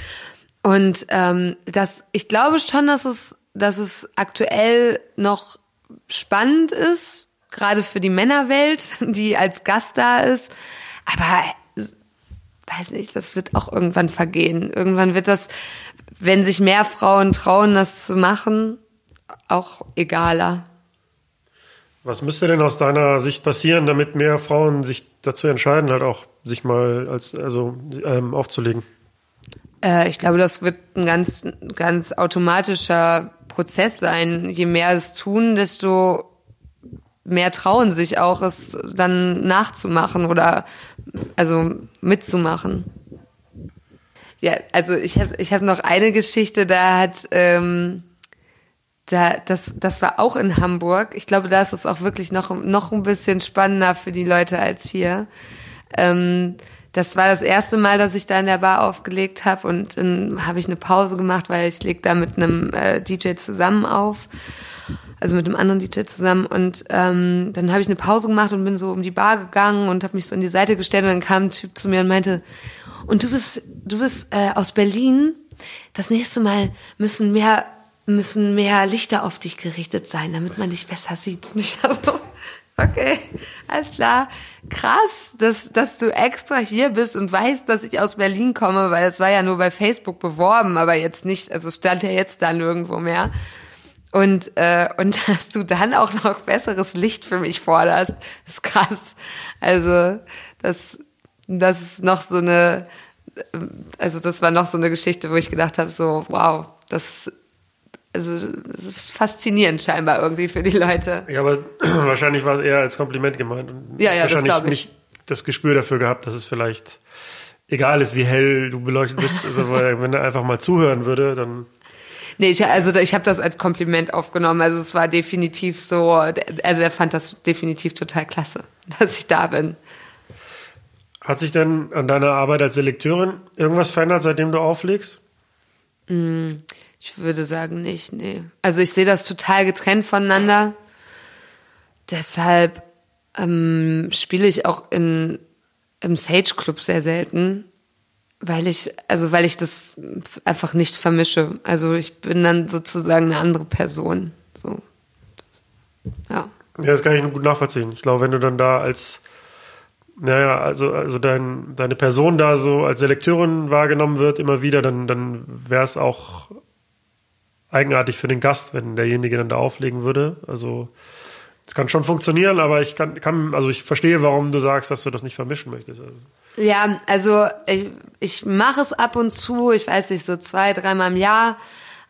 Und ähm, das, ich glaube schon, dass es dass es aktuell noch spannend ist, gerade für die Männerwelt, die als Gast da ist. Aber weiß nicht, das wird auch irgendwann vergehen. Irgendwann wird das, wenn sich mehr Frauen trauen, das zu machen, auch egaler.
Was müsste denn aus deiner Sicht passieren, damit mehr Frauen sich dazu entscheiden, halt auch sich mal als also ähm, aufzulegen?
Äh, ich glaube, das wird ein ganz ganz automatischer Prozess sein. Je mehr es tun, desto mehr trauen sich auch, es dann nachzumachen oder also mitzumachen. Ja, also ich habe ich hab noch eine Geschichte, da hat ähm, da, das, das war auch in Hamburg. Ich glaube, da ist es auch wirklich noch, noch ein bisschen spannender für die Leute als hier. Ähm, das war das erste Mal, dass ich da in der Bar aufgelegt habe und dann habe ich eine Pause gemacht, weil ich leg da mit einem äh, DJ zusammen auf, also mit einem anderen DJ zusammen und ähm, dann habe ich eine Pause gemacht und bin so um die Bar gegangen und habe mich so in die Seite gestellt und dann kam ein Typ zu mir und meinte, und du bist du bist äh, aus Berlin. Das nächste Mal müssen mehr müssen mehr Lichter auf dich gerichtet sein, damit man dich besser sieht. Und ich so, Okay, alles klar. Krass, dass, dass du extra hier bist und weißt, dass ich aus Berlin komme, weil es war ja nur bei Facebook beworben, aber jetzt nicht, also stand ja jetzt da nirgendwo mehr. Und, äh, und dass du dann auch noch besseres Licht für mich forderst, ist krass. Also, das, das ist noch so eine, also das war noch so eine Geschichte, wo ich gedacht habe, so, wow, das also es ist faszinierend scheinbar irgendwie für die Leute.
Ja, aber wahrscheinlich war es eher als Kompliment gemeint. Und
ja, ja,
wahrscheinlich
das ich.
nicht das Gespür dafür gehabt, dass es vielleicht egal ist, wie hell du beleuchtet bist. Also wenn er einfach mal zuhören würde, dann.
Nee, ich, also ich habe das als Kompliment aufgenommen. Also es war definitiv so, also er fand das definitiv total klasse, dass ich da bin.
Hat sich denn an deiner Arbeit als Selekteurin irgendwas verändert, seitdem du auflegst?
Mm, ich würde sagen nicht, nee. Also ich sehe das total getrennt voneinander. Deshalb ähm, spiele ich auch in, im Sage Club sehr selten, weil ich, also weil ich das einfach nicht vermische. Also ich bin dann sozusagen eine andere Person. So. Ja.
Ja, das kann ich nur gut nachvollziehen. Ich glaube, wenn du dann da als naja, also, also dein, deine Person da so als Selekteurin wahrgenommen wird, immer wieder, dann, dann wäre es auch eigenartig für den Gast, wenn derjenige dann da auflegen würde. Also es kann schon funktionieren, aber ich kann, kann, also ich verstehe, warum du sagst, dass du das nicht vermischen möchtest. Also.
Ja, also ich, ich mache es ab und zu, ich weiß nicht, so zwei, dreimal im Jahr,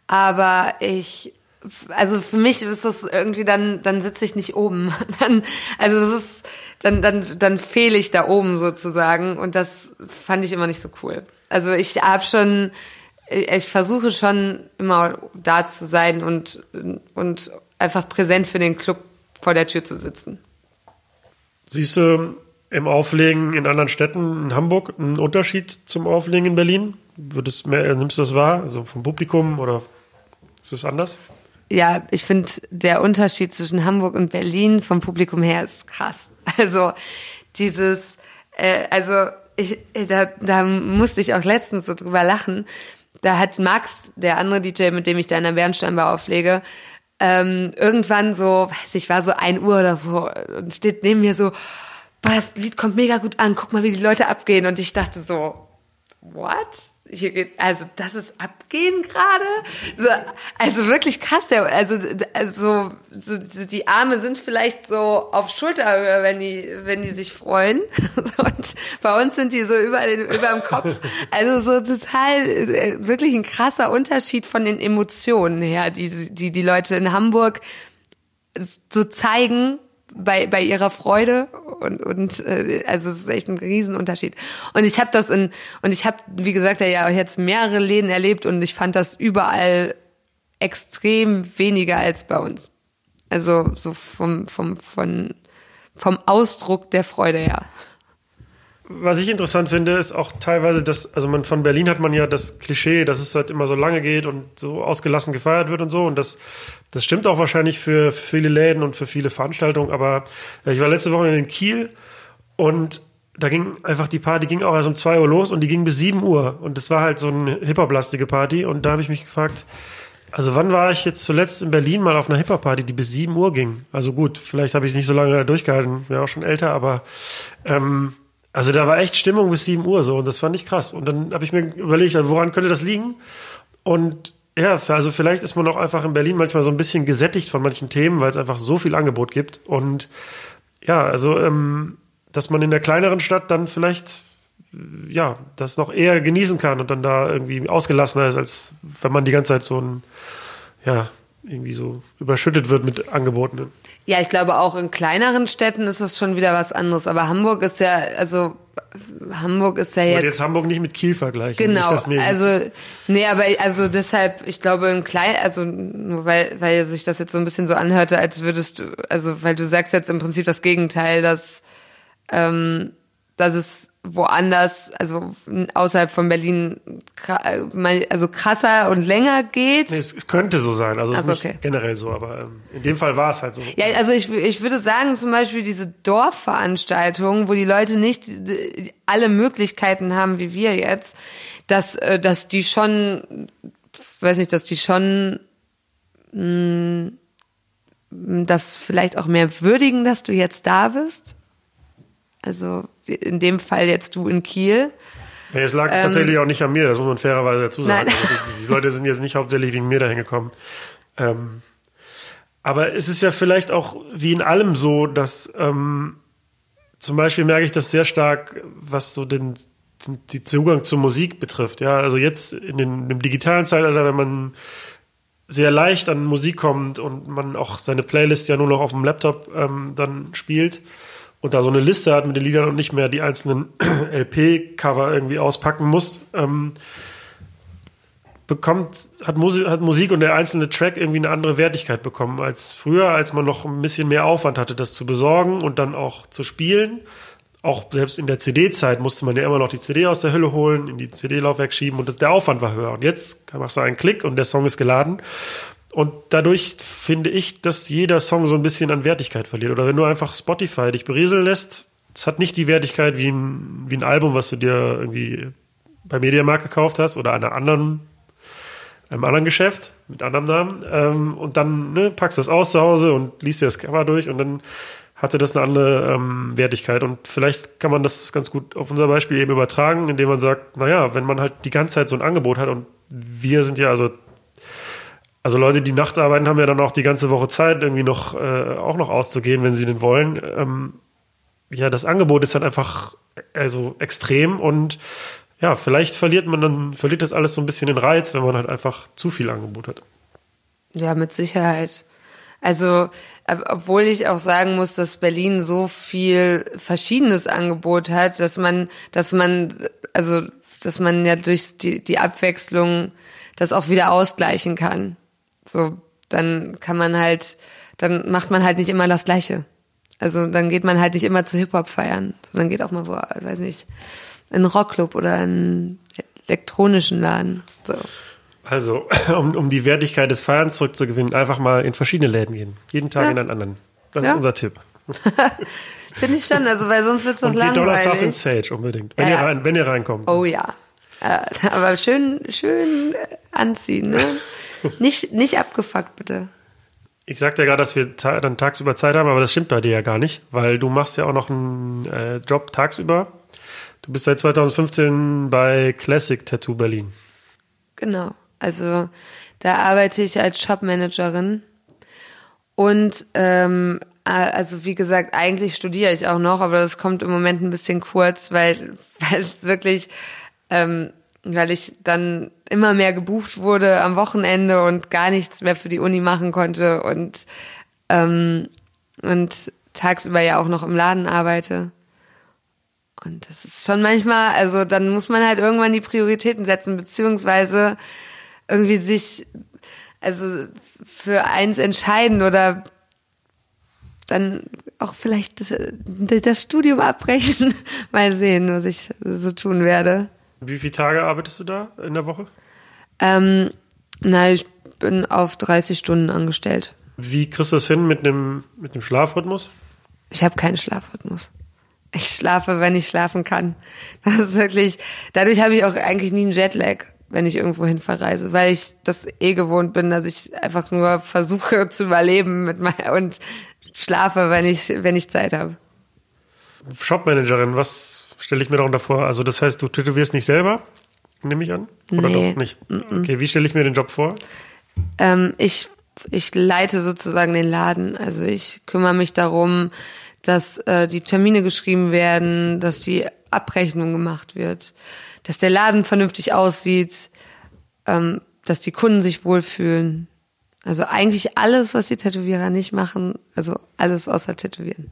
aber ich, also für mich ist das irgendwie dann, dann sitze ich nicht oben. Dann, also es ist, dann, dann, dann fehle ich da oben sozusagen und das fand ich immer nicht so cool. Also ich habe schon ich versuche schon immer da zu sein und, und einfach präsent für den Club vor der Tür zu sitzen.
Siehst du im Auflegen in anderen Städten, in Hamburg, einen Unterschied zum Auflegen in Berlin? Würdest mehr, nimmst du das wahr? Also vom Publikum oder ist es anders?
Ja, ich finde, der Unterschied zwischen Hamburg und Berlin vom Publikum her ist krass. Also dieses, äh, also ich, da, da musste ich auch letztens so drüber lachen, da hat Max, der andere DJ, mit dem ich da in der Bernsteinbar auflege, ähm, irgendwann so, weiß ich, war so ein Uhr oder so und steht neben mir so, boah, das Lied kommt mega gut an, guck mal, wie die Leute abgehen. Und ich dachte so, what? Hier geht, also das ist Abgehen gerade. So, also wirklich krass. Der, also also so, die Arme sind vielleicht so auf Schulterhöhe, wenn die wenn die sich freuen. Und bei uns sind die so über den über dem Kopf. Also so total äh, wirklich ein krasser Unterschied von den Emotionen her, die die die Leute in Hamburg so zeigen bei, bei ihrer Freude und, und äh, also es ist echt ein Riesenunterschied. Und ich habe das in und ich habe wie gesagt ja jetzt mehrere Läden erlebt und ich fand das überall extrem weniger als bei uns. Also so vom vom von vom Ausdruck der Freude her.
Was ich interessant finde, ist auch teilweise, dass, also man von Berlin hat man ja das Klischee, dass es halt immer so lange geht und so ausgelassen gefeiert wird und so. Und das, das stimmt auch wahrscheinlich für, für viele Läden und für viele Veranstaltungen. Aber ich war letzte Woche in Kiel und da ging einfach die Party ging auch erst um zwei Uhr los und die ging bis sieben Uhr. Und das war halt so eine Hip-Hop-lastige Party. Und da habe ich mich gefragt, also wann war ich jetzt zuletzt in Berlin mal auf einer Hip-Hop-Party, die bis sieben Uhr ging? Also gut, vielleicht habe ich es nicht so lange durchgehalten, bin auch schon älter, aber ähm, also da war echt Stimmung bis 7 Uhr so und das fand ich krass. Und dann habe ich mir überlegt, also woran könnte das liegen? Und ja, also vielleicht ist man auch einfach in Berlin manchmal so ein bisschen gesättigt von manchen Themen, weil es einfach so viel Angebot gibt. Und ja, also ähm, dass man in der kleineren Stadt dann vielleicht ja, das noch eher genießen kann und dann da irgendwie ausgelassener ist, als wenn man die ganze Zeit so ein, ja, irgendwie so überschüttet wird mit Angeboten.
Ja, ich glaube auch in kleineren Städten ist das schon wieder was anderes. Aber Hamburg ist ja, also Hamburg ist ja jetzt.
jetzt Hamburg nicht mit Kiel vergleichen.
Genau. Also nee, aber also deshalb, ich glaube in klein, also nur weil weil sich das jetzt so ein bisschen so anhörte, als würdest du, also weil du sagst jetzt im Prinzip das Gegenteil, dass ähm, dass es woanders, also außerhalb von Berlin, also krasser und länger geht.
Nee, es, könnte so sein, also es also, ist nicht okay. generell so, aber ähm, in dem Fall war es halt so.
Ja, also ich, ich würde sagen, zum Beispiel diese Dorfveranstaltungen, wo die Leute nicht alle Möglichkeiten haben, wie wir jetzt, dass, äh, dass die schon, weiß nicht, dass die schon mh, das vielleicht auch mehr würdigen, dass du jetzt da bist. Also in dem Fall jetzt du in Kiel.
Ja, es lag ähm, tatsächlich auch nicht an mir, das muss man fairerweise dazu sagen. Also die, die, Leute sind jetzt nicht hauptsächlich wegen mir dahin gekommen. Ähm, aber es ist ja vielleicht auch wie in allem so, dass ähm, zum Beispiel merke ich das sehr stark, was so den, den, den Zugang zur Musik betrifft. Ja, also jetzt in, den, in dem digitalen Zeitalter, wenn man sehr leicht an Musik kommt und man auch seine Playlist ja nur noch auf dem Laptop ähm, dann spielt, und da so eine Liste hat mit den Liedern und nicht mehr die einzelnen LP-Cover irgendwie auspacken muss, ähm, bekommt, hat Musik, hat Musik und der einzelne Track irgendwie eine andere Wertigkeit bekommen als früher, als man noch ein bisschen mehr Aufwand hatte, das zu besorgen und dann auch zu spielen. Auch selbst in der CD-Zeit musste man ja immer noch die CD aus der Hülle holen, in die CD-Laufwerk schieben und das, der Aufwand war höher. Und jetzt machst du einen Klick und der Song ist geladen. Und dadurch finde ich, dass jeder Song so ein bisschen an Wertigkeit verliert. Oder wenn du einfach Spotify dich berieseln lässt, es hat nicht die Wertigkeit wie ein, wie ein Album, was du dir irgendwie bei Mediamarkt gekauft hast oder einer anderen, einem anderen Geschäft mit anderem Namen. Ähm, und dann ne, packst du das aus zu Hause und liest dir das Cover durch und dann hatte das eine andere ähm, Wertigkeit. Und vielleicht kann man das ganz gut auf unser Beispiel eben übertragen, indem man sagt, naja, wenn man halt die ganze Zeit so ein Angebot hat und wir sind ja also also Leute, die nachts arbeiten, haben ja dann auch die ganze Woche Zeit, irgendwie noch äh, auch noch auszugehen, wenn sie denn wollen. Ähm, ja, das Angebot ist dann einfach also extrem und ja, vielleicht verliert man dann, verliert das alles so ein bisschen den Reiz, wenn man halt einfach zu viel Angebot hat.
Ja, mit Sicherheit. Also, obwohl ich auch sagen muss, dass Berlin so viel verschiedenes Angebot hat, dass man, dass man, also, dass man ja durch die, die Abwechslung das auch wieder ausgleichen kann. So, dann kann man halt, dann macht man halt nicht immer das Gleiche. Also dann geht man halt nicht immer zu Hip-Hop feiern, sondern geht auch mal wo, weiß nicht, in einen Rockclub oder in einen elektronischen Laden. So.
Also, um, um die Wertigkeit des Feierns zurückzugewinnen, einfach mal in verschiedene Läden gehen. Jeden Tag ja. in einen anderen. Das ja. ist unser Tipp.
Finde ich schon, also weil sonst wird es doch langweilig.
Donnerstags in Sage unbedingt, wenn, ja. ihr rein, wenn ihr reinkommt.
Oh ja. Äh, aber schön, schön anziehen, ne? nicht, nicht abgefuckt, bitte.
Ich sagte ja gerade, dass wir dann tagsüber Zeit haben, aber das stimmt bei dir ja gar nicht, weil du machst ja auch noch einen äh, Job tagsüber. Du bist seit 2015 bei Classic Tattoo Berlin.
Genau. Also da arbeite ich als Shopmanagerin. Und ähm, also wie gesagt, eigentlich studiere ich auch noch, aber das kommt im Moment ein bisschen kurz, weil, weil es wirklich ähm, weil ich dann immer mehr gebucht wurde am Wochenende und gar nichts mehr für die Uni machen konnte und ähm, und tagsüber ja auch noch im Laden arbeite. Und das ist schon manchmal, also dann muss man halt irgendwann die Prioritäten setzen, beziehungsweise irgendwie sich, also für eins entscheiden oder dann auch vielleicht das, das Studium abbrechen. Mal sehen, was ich so tun werde.
Wie viele Tage arbeitest du da in der Woche?
Ähm, na, ich bin auf 30 Stunden angestellt.
Wie kriegst du das hin mit einem mit einem Schlafrhythmus?
Ich habe keinen Schlafrhythmus. Ich schlafe, wenn ich schlafen kann. Das ist wirklich, dadurch habe ich auch eigentlich nie einen Jetlag, wenn ich irgendwo hin verreise, weil ich das eh gewohnt bin, dass ich einfach nur versuche zu überleben mit mein, und schlafe, wenn ich, wenn ich Zeit habe.
Shopmanagerin, was stelle ich mir darunter vor? Also das heißt, du tätowierst nicht selber, nehme ich an? Oder
Nee.
doch nicht? Okay, wie stelle ich mir den Job vor?
Ähm, ich, ich leite sozusagen den Laden. Also ich kümmere mich darum, dass äh, die Termine geschrieben werden, dass die Abrechnung gemacht wird, dass der Laden vernünftig aussieht, ähm, dass die Kunden sich wohlfühlen. Also eigentlich alles, was die Tätowierer nicht machen, also alles außer Tätowieren.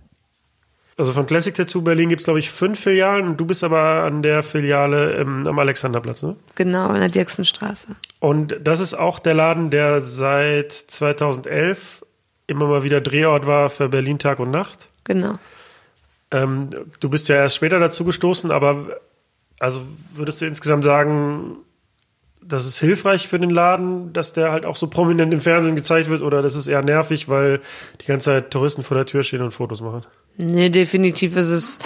Also von Classic Tattoo Berlin gibt es, glaube ich, fünf Filialen und du bist aber an der Filiale im, am Alexanderplatz, ne?
Genau, in der Dirksenstraße.
Und das ist auch der Laden, der seit 2011 immer mal wieder Drehort war für Berlin Tag und Nacht.
Genau.
Ähm, du bist ja erst später dazu gestoßen, aber also würdest du insgesamt sagen, das ist hilfreich für den Laden, dass der halt auch so prominent im Fernsehen gezeigt wird oder das ist eher nervig, weil die ganze Zeit Touristen vor der Tür stehen und Fotos machen?
Nee, definitiv ist es,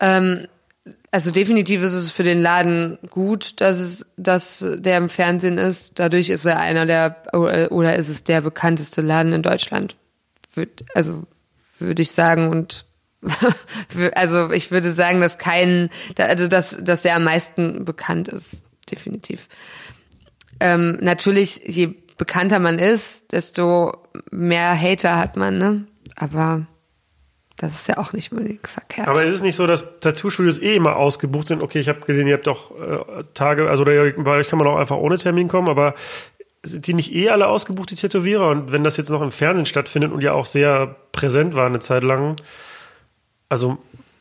ähm, also definitiv ist es für den Laden gut, dass es, dass der im Fernsehen ist. Dadurch ist er einer der, oder ist es der bekannteste Laden in Deutschland. Also, würde ich sagen und, also ich würde sagen, dass kein, also dass, dass der am meisten bekannt ist. Definitiv. Ähm, natürlich, je bekannter man ist, desto mehr Hater hat man, ne? Aber das ist ja auch nicht unbedingt verkehrt.
Aber ist es nicht so, dass Tattoo-Studios eh immer ausgebucht sind? Okay, ich habe gesehen, ihr habt auch äh, Tage, also bei euch kann man auch einfach ohne Termin kommen, aber sind die nicht eh alle ausgebucht, die Tätowierer? Und wenn das jetzt noch im Fernsehen stattfindet und ja auch sehr präsent war eine Zeit lang, also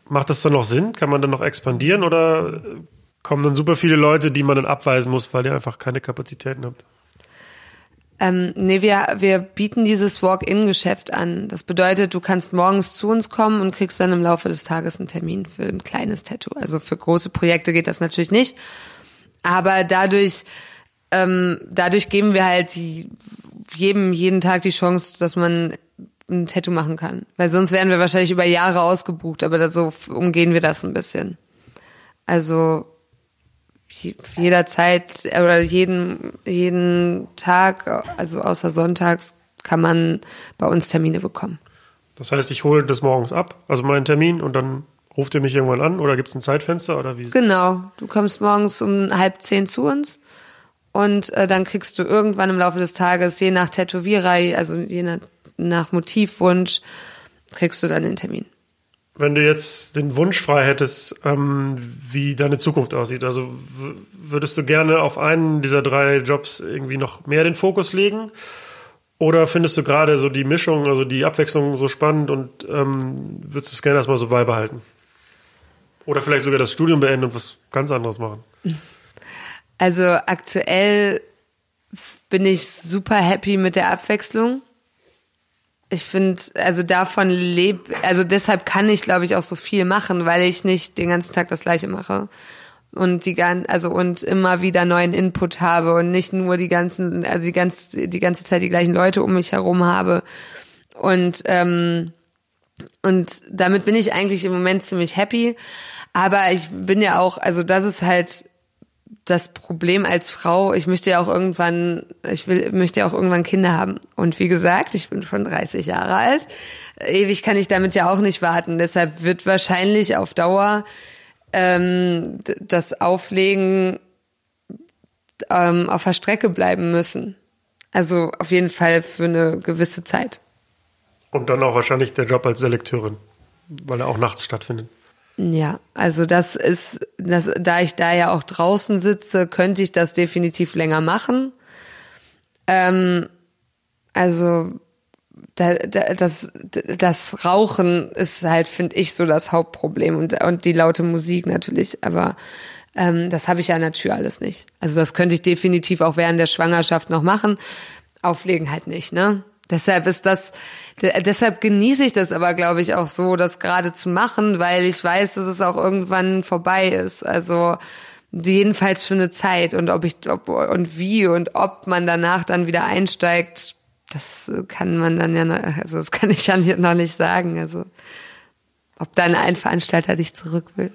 macht das dann noch Sinn? Kann man dann noch expandieren oder kommen dann super viele Leute, die man dann abweisen muss, weil ihr einfach keine Kapazitäten habt?
Ähm, nee, wir, wir bieten dieses Walk-in-Geschäft an. Das bedeutet, du kannst morgens zu uns kommen und kriegst dann im Laufe des Tages einen Termin für ein kleines Tattoo. Also für große Projekte geht das natürlich nicht. Aber dadurch, ähm, dadurch geben wir halt jedem jeden Tag die Chance, dass man ein Tattoo machen kann. Weil sonst wären wir wahrscheinlich über Jahre ausgebucht, aber so umgehen wir das ein bisschen. Also jederzeit oder jeden, jeden Tag, also außer sonntags, kann man bei uns Termine bekommen.
Das heißt, ich hole das morgens ab, also meinen Termin, und dann ruft ihr mich irgendwann an oder gibt es ein Zeitfenster oder wie?
Genau, du kommst morgens um halb zehn zu uns und äh, dann kriegst du irgendwann im Laufe des Tages, je nach Tätowierei, also je nach, nach Motivwunsch, kriegst du dann den Termin.
Wenn du jetzt den Wunsch frei hättest, ähm, wie deine Zukunft aussieht, also würdest du gerne auf einen dieser drei Jobs irgendwie noch mehr den Fokus legen? Oder findest du gerade so die Mischung, also die Abwechslung so spannend und ähm, würdest es gerne erstmal so beibehalten? Oder vielleicht sogar das Studium beenden und was ganz anderes machen?
Also aktuell bin ich super happy mit der Abwechslung. Ich finde, also davon lebe, also deshalb kann ich, glaube ich, auch so viel machen, weil ich nicht den ganzen Tag das Gleiche mache. Und die gan also und immer wieder neuen Input habe und nicht nur die ganzen, also die ganze die ganze Zeit die gleichen Leute um mich herum habe. Und ähm, und damit bin ich eigentlich im Moment ziemlich happy, aber ich bin ja auch, also das ist halt das Problem als Frau, ich möchte ja auch irgendwann, ich will, möchte ja auch irgendwann Kinder haben. Und wie gesagt, ich bin schon 30 Jahre alt. Ewig kann ich damit ja auch nicht warten. Deshalb wird wahrscheinlich auf Dauer ähm, das Auflegen ähm, auf der Strecke bleiben müssen. Also auf jeden Fall für eine gewisse Zeit.
Und dann auch wahrscheinlich der Job als Selekteurin, weil er auch nachts stattfindet.
Ja, also das ist, das, da ich da ja auch draußen sitze, könnte ich das definitiv länger machen. Ähm, also da, da, das, das Rauchen ist halt, finde ich, so das Hauptproblem und, und die laute Musik natürlich, aber ähm, das habe ich ja natürlich alles nicht. Also das könnte ich definitiv auch während der Schwangerschaft noch machen, auflegen halt nicht, ne? Deshalb ist das, deshalb genieße ich das aber, glaube ich, auch so, das gerade zu machen, weil ich weiß, dass es auch irgendwann vorbei ist. Also jedenfalls für eine Zeit und ob ich ob, und wie und ob man danach dann wieder einsteigt, das kann man dann ja, noch, also das kann ich ja noch nicht sagen. Also ob dann ein Veranstalter dich zurück will.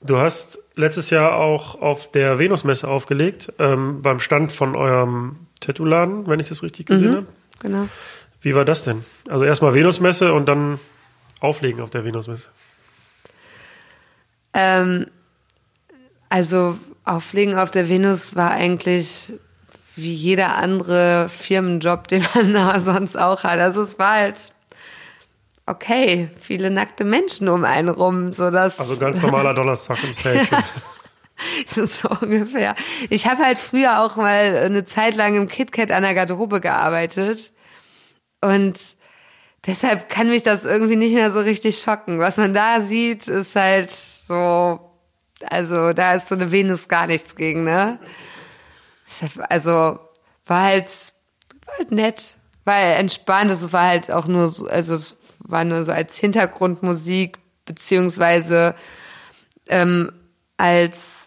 Du hast letztes Jahr auch auf der Venusmesse aufgelegt, ähm, beim Stand von eurem Tattoo-Laden, wenn ich das richtig gesehen mhm, habe.
Genau.
Wie war das denn? Also erstmal Venusmesse und dann auflegen auf der Venusmesse.
Ähm, also auflegen auf der Venus war eigentlich wie jeder andere Firmenjob, den man sonst auch hat. Also es war halt okay, viele nackte Menschen um einen rum, so dass
also ganz normaler Donnerstag im Sale.
so ungefähr. Ich habe halt früher auch mal eine Zeit lang im KitKat an der Garderobe gearbeitet und deshalb kann mich das irgendwie nicht mehr so richtig schocken. Was man da sieht, ist halt so, also da ist so eine Venus gar nichts gegen, ne? Also war halt, war halt nett, war entspannt. Es war halt auch nur, so, also es war nur so als Hintergrundmusik beziehungsweise ähm, als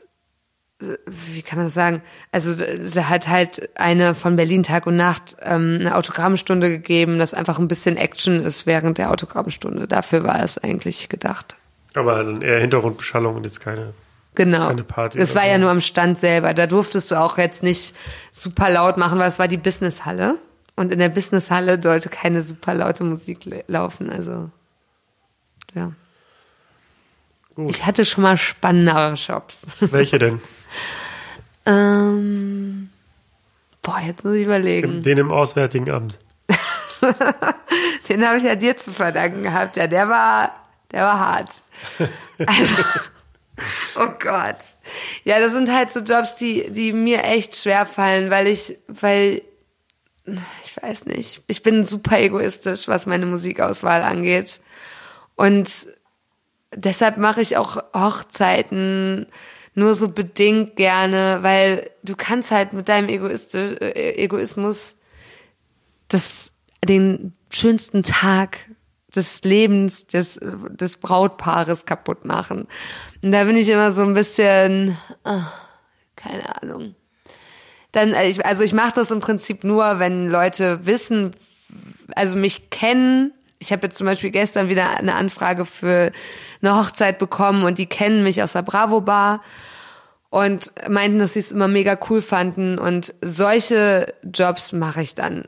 wie kann man das sagen? Also sie hat halt eine von Berlin Tag und Nacht ähm, eine Autogrammstunde gegeben, dass einfach ein bisschen Action ist während der Autogrammstunde. Dafür war es eigentlich gedacht.
Aber dann eher Hintergrundbeschallung und jetzt keine
Genau. Keine Party. Es war so. ja nur am Stand selber. Da durftest du auch jetzt nicht super laut machen, weil es war die Businesshalle. Und in der Businesshalle sollte keine super laute Musik laufen. Also, ja. Gut. Ich hatte schon mal spannendere Shops.
Welche denn?
ähm, boah, jetzt muss ich überlegen.
Den im Auswärtigen Amt.
Den habe ich ja dir zu verdanken gehabt. Ja, der war, der war hart. Also, Oh Gott. Ja, das sind halt so Jobs, die, die mir echt schwer fallen, weil ich, weil, ich weiß nicht, ich bin super egoistisch, was meine Musikauswahl angeht. Und deshalb mache ich auch Hochzeiten nur so bedingt gerne, weil du kannst halt mit deinem Egoistisch, äh, Egoismus das, den schönsten Tag des Lebens des, des Brautpaares kaputt machen. Und da bin ich immer so ein bisschen, oh, keine Ahnung. Dann, äh, also ich mache das im Prinzip nur, wenn Leute wissen, also mich kennen. Ich habe jetzt zum Beispiel gestern wieder eine Anfrage für eine Hochzeit bekommen und die kennen mich aus der Bravo Bar und meinten, dass sie es immer mega cool fanden. Und solche Jobs mache ich dann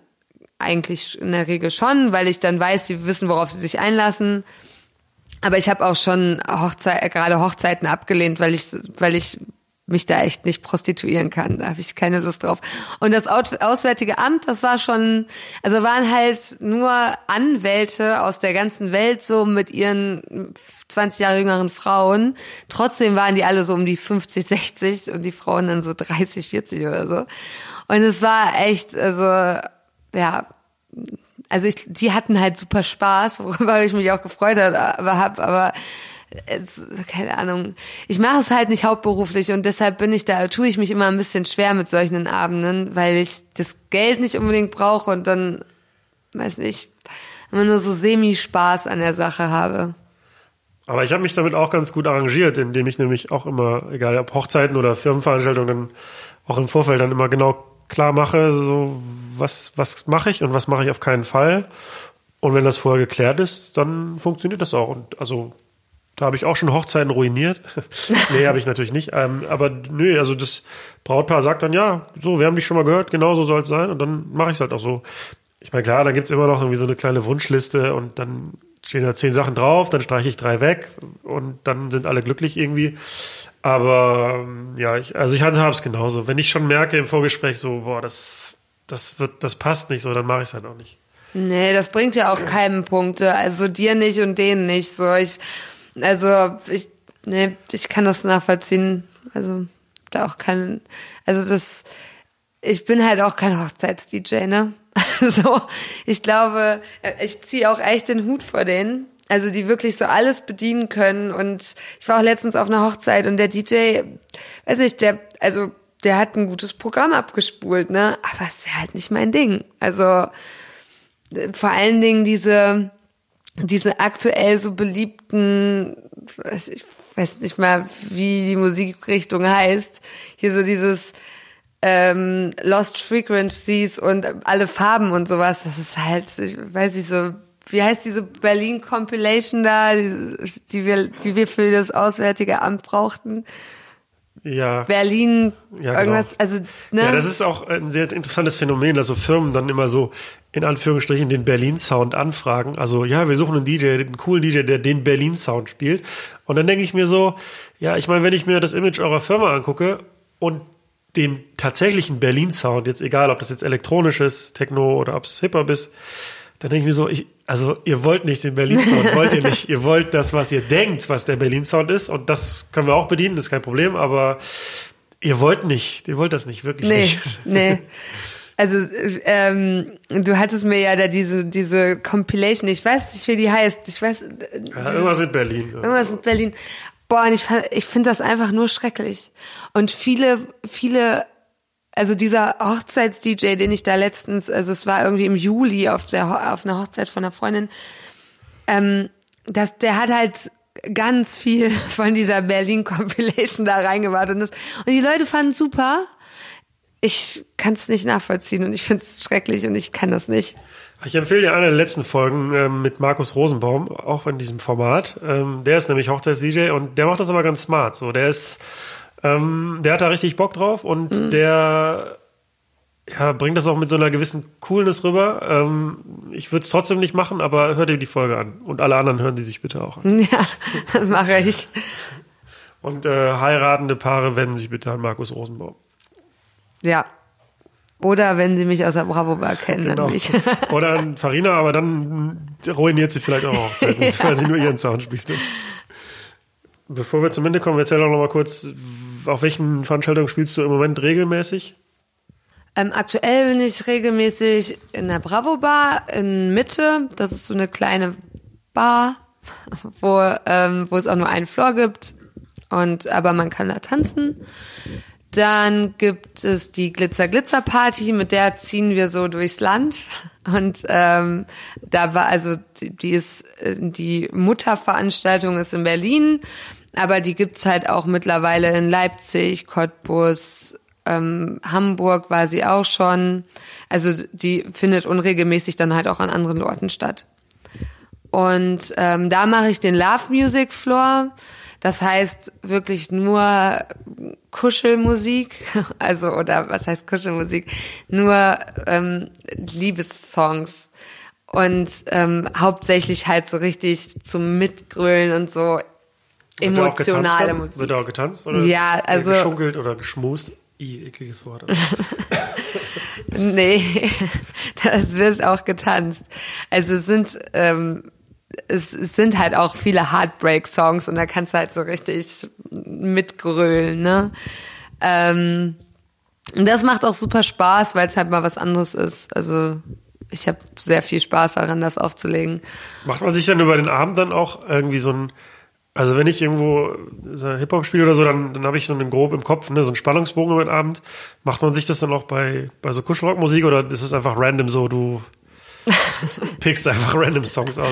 eigentlich in der Regel schon, weil ich dann weiß, sie wissen, worauf sie sich einlassen. Aber ich habe auch schon Hochzeit, gerade Hochzeiten abgelehnt, weil ich, weil ich mich da echt nicht prostituieren kann. Da habe ich keine Lust drauf. Und das Auswärtige Amt, das war schon, also waren halt nur Anwälte aus der ganzen Welt so mit ihren 20 Jahre jüngeren Frauen. Trotzdem waren die alle so um die 50, 60 und die Frauen dann so 30, 40 oder so. Und es war echt, also ja, also ich, die hatten halt super Spaß, worüber ich mich auch gefreut habe, hab, aber jetzt, keine Ahnung. Ich mache es halt nicht hauptberuflich und deshalb bin ich da, tue ich mich immer ein bisschen schwer mit solchen Abenden, weil ich das Geld nicht unbedingt brauche und dann, weiß nicht, immer nur so semi-Spaß an der Sache habe.
Aber ich habe mich damit auch ganz gut arrangiert, indem ich nämlich auch immer, egal ob Hochzeiten oder Firmenveranstaltungen, auch im Vorfeld dann immer genau klar mache, so was, was mache ich und was mache ich auf keinen Fall. Und wenn das vorher geklärt ist, dann funktioniert das auch. Und also da habe ich auch schon Hochzeiten ruiniert. nee, habe ich natürlich nicht. Ähm, aber nö, also das Brautpaar sagt dann, ja, so, wir haben dich schon mal gehört, genau so soll es sein. Und dann mache ich es halt auch so. Ich meine, klar, da gibt es immer noch irgendwie so eine kleine Wunschliste und dann stehen da zehn Sachen drauf, dann streiche ich drei weg und dann sind alle glücklich irgendwie. Aber ähm, ja, ich, also ich handhabe es genauso. Wenn ich schon merke im Vorgespräch so, boah, das, das wird, das passt nicht so, dann mache ich es halt auch nicht.
Nee, das bringt ja auch keinen Punkte. Also dir nicht und denen nicht. So, ich, also ich, nee, ich kann das nachvollziehen. Also da auch kein, also das, ich bin halt auch kein Hochzeits-DJ, ne? so, ich glaube, äh, ich ziehe auch echt den Hut vor denen. Also die wirklich so alles bedienen können. Und ich war auch letztens auf einer Hochzeit und der DJ, weiß nicht, der, also der hat ein gutes Programm abgespult, ne? Aber es wäre halt nicht mein Ding. Also vor allen Dingen diese, diese aktuell so beliebten, ich weiß nicht mal, wie die Musikrichtung heißt, hier so dieses ähm, Lost Frequencies und alle Farben und sowas, das ist halt, ich weiß nicht so, wie heißt diese Berlin Compilation da, die, die wir, die wir für das Auswärtige Amt brauchten?
Ja.
Berlin,
Ja, genau.
irgendwas, also, ne?
Ja, das ist auch ein sehr interessantes Phänomen, dass so Firmen dann immer so in Anführungsstrichen den Berlin-Sound anfragen. Also ja, wir suchen einen DJ, einen coolen DJ, der den Berlin-Sound spielt. Und dann denke ich mir so, ja, ich meine, wenn ich mir das Image eurer Firma angucke und den tatsächlichen Berlin-Sound, jetzt egal, ob das jetzt elektronisch ist, Techno oder ob es Hip-Hop ist, dann denke ich mir so, ich, also ihr wollt nicht den Berlin-Sound, wollt ihr nicht. Ihr wollt das, was ihr denkt, was der Berlin-Sound ist. Und das können wir auch bedienen, das ist kein Problem, aber ihr wollt nicht, ihr wollt das nicht, wirklich
Nee,
nicht.
nee. Also, ähm, du hattest mir ja da diese, diese Compilation, ich weiß nicht, wie die heißt. Ich weiß, äh,
Ja, irgendwas mit Berlin.
Irgendwas mit Berlin. Boah, und ich, ich finde das einfach nur schrecklich. Und viele, viele, also dieser Hochzeits-DJ, den ich da letztens, also es war irgendwie im Juli auf, der, auf einer Hochzeit von einer Freundin, ähm, das, der hat halt ganz viel von dieser Berlin-Compilation da reingebracht. Und, und die Leute fanden super. Ich kann es nicht nachvollziehen und ich finde es schrecklich und ich kann das nicht.
Ich empfehle dir eine der letzten Folgen ähm, mit Markus Rosenbaum, auch in diesem Format. Ähm, der ist nämlich Hochzeits-DJ und der macht das aber ganz smart. So, der ist, ähm, der hat da richtig Bock drauf und der ja, bringt das auch mit so einer gewissen Coolness rüber. Ähm, ich würde es trotzdem nicht machen, aber hör dir die Folge an. Und alle anderen hören die sich bitte auch an.
Ja, mache ich.
Und äh, heiratende Paare wenden sich bitte an Markus Rosenbaum.
Ja. Oder wenn sie mich aus der Bravo Bar kennen,
Genau.
dann nicht.
Oder Farina, aber dann ruiniert sie vielleicht auch Hochzeiten, weil sie nur ihren Sound spielt. Bevor wir zum Ende kommen, erzähl doch noch mal kurz, auf welchen Veranstaltungen spielst du im Moment regelmäßig?
Ähm, aktuell bin ich regelmäßig in der Bravo Bar in Mitte. Das ist so eine kleine Bar, wo, ähm, wo es auch nur einen Floor gibt. Und, aber man kann da tanzen. Dann gibt es die Glitzer Glitzer Party, mit der ziehen wir so durchs Land. Und ähm, da war also die, die ist äh, die Mutterveranstaltung ist in Berlin, aber die gibt's halt auch mittlerweile in Leipzig, Cottbus, ähm, Hamburg war sie auch schon. Also die findet unregelmäßig dann halt auch an anderen Orten statt. Und ähm, da mache ich den Love Music Floor. Das heißt wirklich nur Kuschelmusik, also oder was heißt Kuschelmusik? Nur ähm, Liebessongs und ähm, hauptsächlich halt so richtig zum Mitgrölen und so emotionale? Musik.
Wird auch getanzt? Oder
Ja, also-
Geschunkelt oder geschmust? I, ekliges Wort.
Nee, das wird auch getanzt. Also es sind ähm, es, sind halt auch viele Heartbreak-Songs und da kannst du halt so richtig mitgrölen, ne? Ähm, und das macht auch super Spaß, weil es halt mal was anderes ist. Also ich habe sehr viel Spaß daran, das aufzulegen.
Macht man sich dann über den Abend dann auch irgendwie so ein, also wenn ich irgendwo Hip-Hop spiele oder so, dann, dann habe ich so einen grob im Kopf, ne, so einen Spannungsbogen über den Abend. Macht man sich das dann auch bei, bei so Kuschelrockmusik oder ist es einfach random so, du pickst einfach random Songs aus?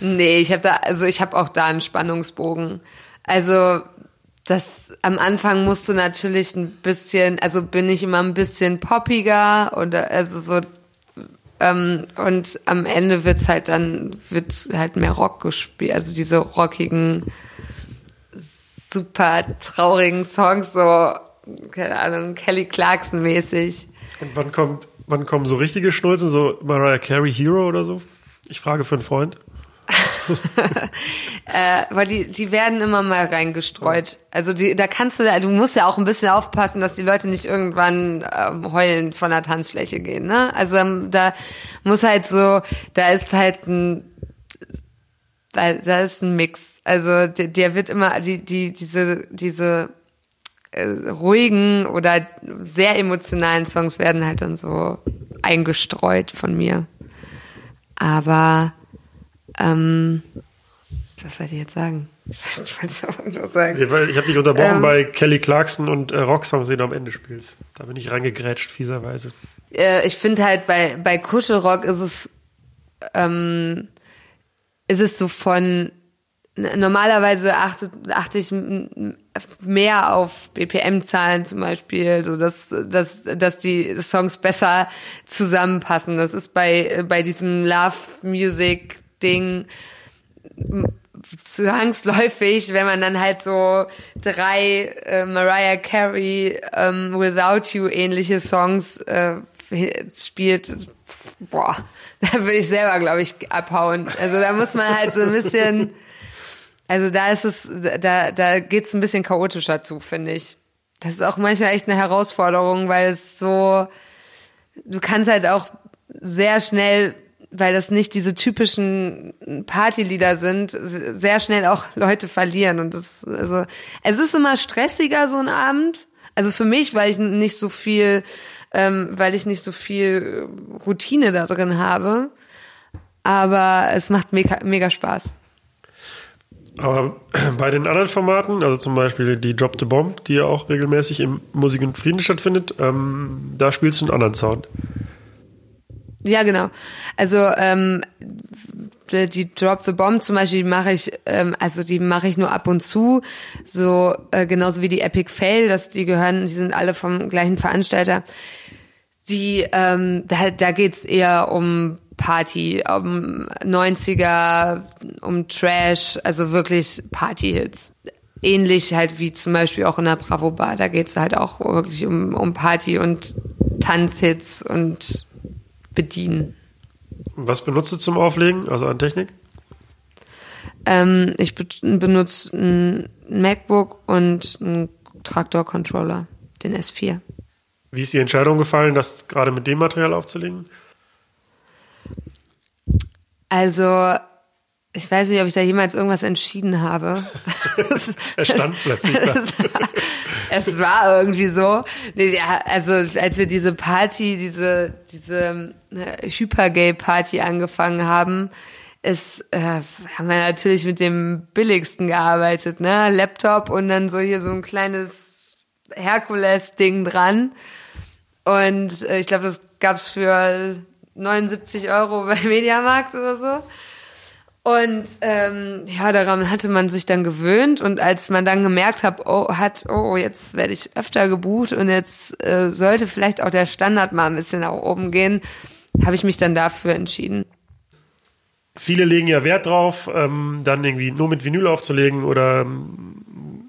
Nee, ich habe da, also ich habe auch da einen Spannungsbogen. Also das am Anfang musst du natürlich ein bisschen, also bin ich immer ein bisschen poppiger oder also so ähm, und am Ende wird's halt dann wird halt mehr Rock gespielt, also diese rockigen, super traurigen Songs so keine Ahnung Kelly Clarkson mäßig.
Und wann kommt, wann kommen so richtige Schnulzen, so Mariah Carey Hero oder so? Ich frage für einen Freund.
Aber die, die werden immer mal reingestreut. Also die, da kannst du, du musst ja auch ein bisschen aufpassen, dass die Leute nicht irgendwann ähm, heulend von der Tanzfläche gehen. Ne? Also ähm, da muss halt so, da ist halt ein, da, da ist ein Mix. Also der, der wird immer, die, die, diese, diese äh, ruhigen oder sehr emotionalen Songs werden halt dann so eingestreut von mir. Aber ähm, was soll ich jetzt sagen? Ich weiß nicht, was ich auch irgendwas sagen.
Ich habe dich unterbrochen ähm, bei Kelly Clarkson und äh, Rocksongs, die du am Ende spielst. Da bin ich reingegrätscht, fieserweise.
Äh, ich finde halt bei, bei Kuschelrock ist es, ähm, ist es so von normalerweise achte, achte ich mehr auf BPM-Zahlen zum Beispiel, so dass, dass, dass die Songs besser zusammenpassen. Das ist bei, bei diesem Love Music Ding zwangsläufig, wenn man dann halt so drei äh, Mariah Carey ähm, Without You ähnliche Songs äh, spielt, boah, da würde ich selber, glaube ich, abhauen. Also da muss man halt so ein bisschen also da ist es, da, da geht es ein bisschen chaotischer zu, finde ich. Das ist auch manchmal echt eine Herausforderung, weil es so, du kannst halt auch sehr schnell, weil das nicht diese typischen Partylieder sind, sehr schnell auch Leute verlieren. Und das, also, es ist immer stressiger, so ein Abend. Also für mich, weil ich nicht so viel, ähm, weil ich nicht so viel Routine da drin habe. Aber es macht mega, mega Spaß.
Aber bei den anderen Formaten, also zum Beispiel die Drop the Bomb, die ja auch regelmäßig im Musik und Frieden stattfindet, ähm, da spielst du einen anderen Sound.
Ja, genau. Also ähm, die Drop the Bomb zum Beispiel mache ich, ähm, also die mache ich nur ab und zu, so äh, genauso wie die Epic Fail, dass die gehören, die sind alle vom gleichen Veranstalter. Die, ähm, da, da geht's eher um Party, um 90er, um Trash, also wirklich Party-Hits. Ähnlich halt wie zum Beispiel auch in der Bravo Bar, da geht's halt auch wirklich um, um Party und Tanzhits und Bedienen.
Was benutzt du zum Auflegen, also an Technik?
Ähm, ich be benutze ein MacBook und einen Traktor-Controller, den S4.
Wie ist die Entscheidung gefallen, das gerade mit dem Material aufzulegen?
Also, ich weiß nicht, ob ich da jemals irgendwas entschieden habe.
er stand plötzlich da.
es war irgendwie so. Nee, also, als wir diese Party, diese, diese äh, Hypergay-Party angefangen haben, ist, äh, haben wir natürlich mit dem billigsten gearbeitet, ne? Laptop und dann so hier so ein kleines Herkules-Ding dran. Und äh, ich glaube, das gab's für 79 Euro bei Mediamarkt oder so. Und ähm, ja, daran hatte man sich dann gewöhnt und als man dann gemerkt hat, oh, hat, oh, jetzt werde ich öfter gebucht und jetzt äh, sollte vielleicht auch der Standard mal ein bisschen nach oben gehen, habe ich mich dann dafür entschieden.
Viele legen ja Wert drauf, ähm, dann irgendwie nur mit Vinyl aufzulegen oder ähm,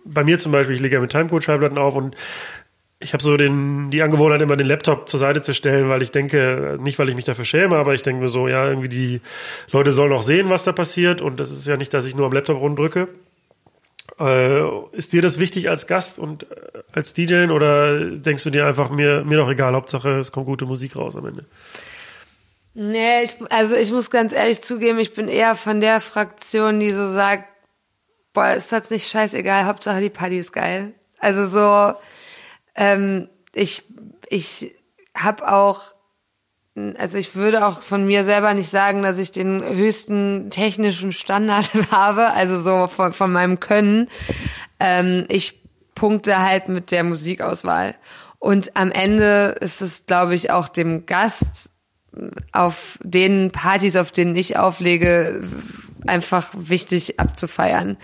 bei mir zum Beispiel, ich lege ja mit Timecode-Schallplatten auf und ich habe so den, die Angewohnheit, immer den Laptop zur Seite zu stellen, weil ich denke, nicht weil ich mich dafür schäme, aber ich denke mir so, ja, irgendwie die Leute sollen auch sehen, was da passiert. Und das ist ja nicht, dass ich nur am Laptop rumdrücke. Äh, ist dir das wichtig als Gast und äh, als DJ oder denkst du dir einfach, mir, mir doch egal, Hauptsache es kommt gute Musik raus am Ende?
Nee, ich, also ich muss ganz ehrlich zugeben, ich bin eher von der Fraktion, die so sagt, boah, ist das nicht scheißegal, Hauptsache die Party ist geil. Also so, ähm, ich ich habe auch, also ich würde auch von mir selber nicht sagen, dass ich den höchsten technischen Standard habe, also so von, von meinem Können. Ähm, ich punkte halt mit der Musikauswahl. Und am Ende ist es, glaube ich, auch dem Gast auf den Partys, auf denen ich auflege, einfach wichtig abzufeiern.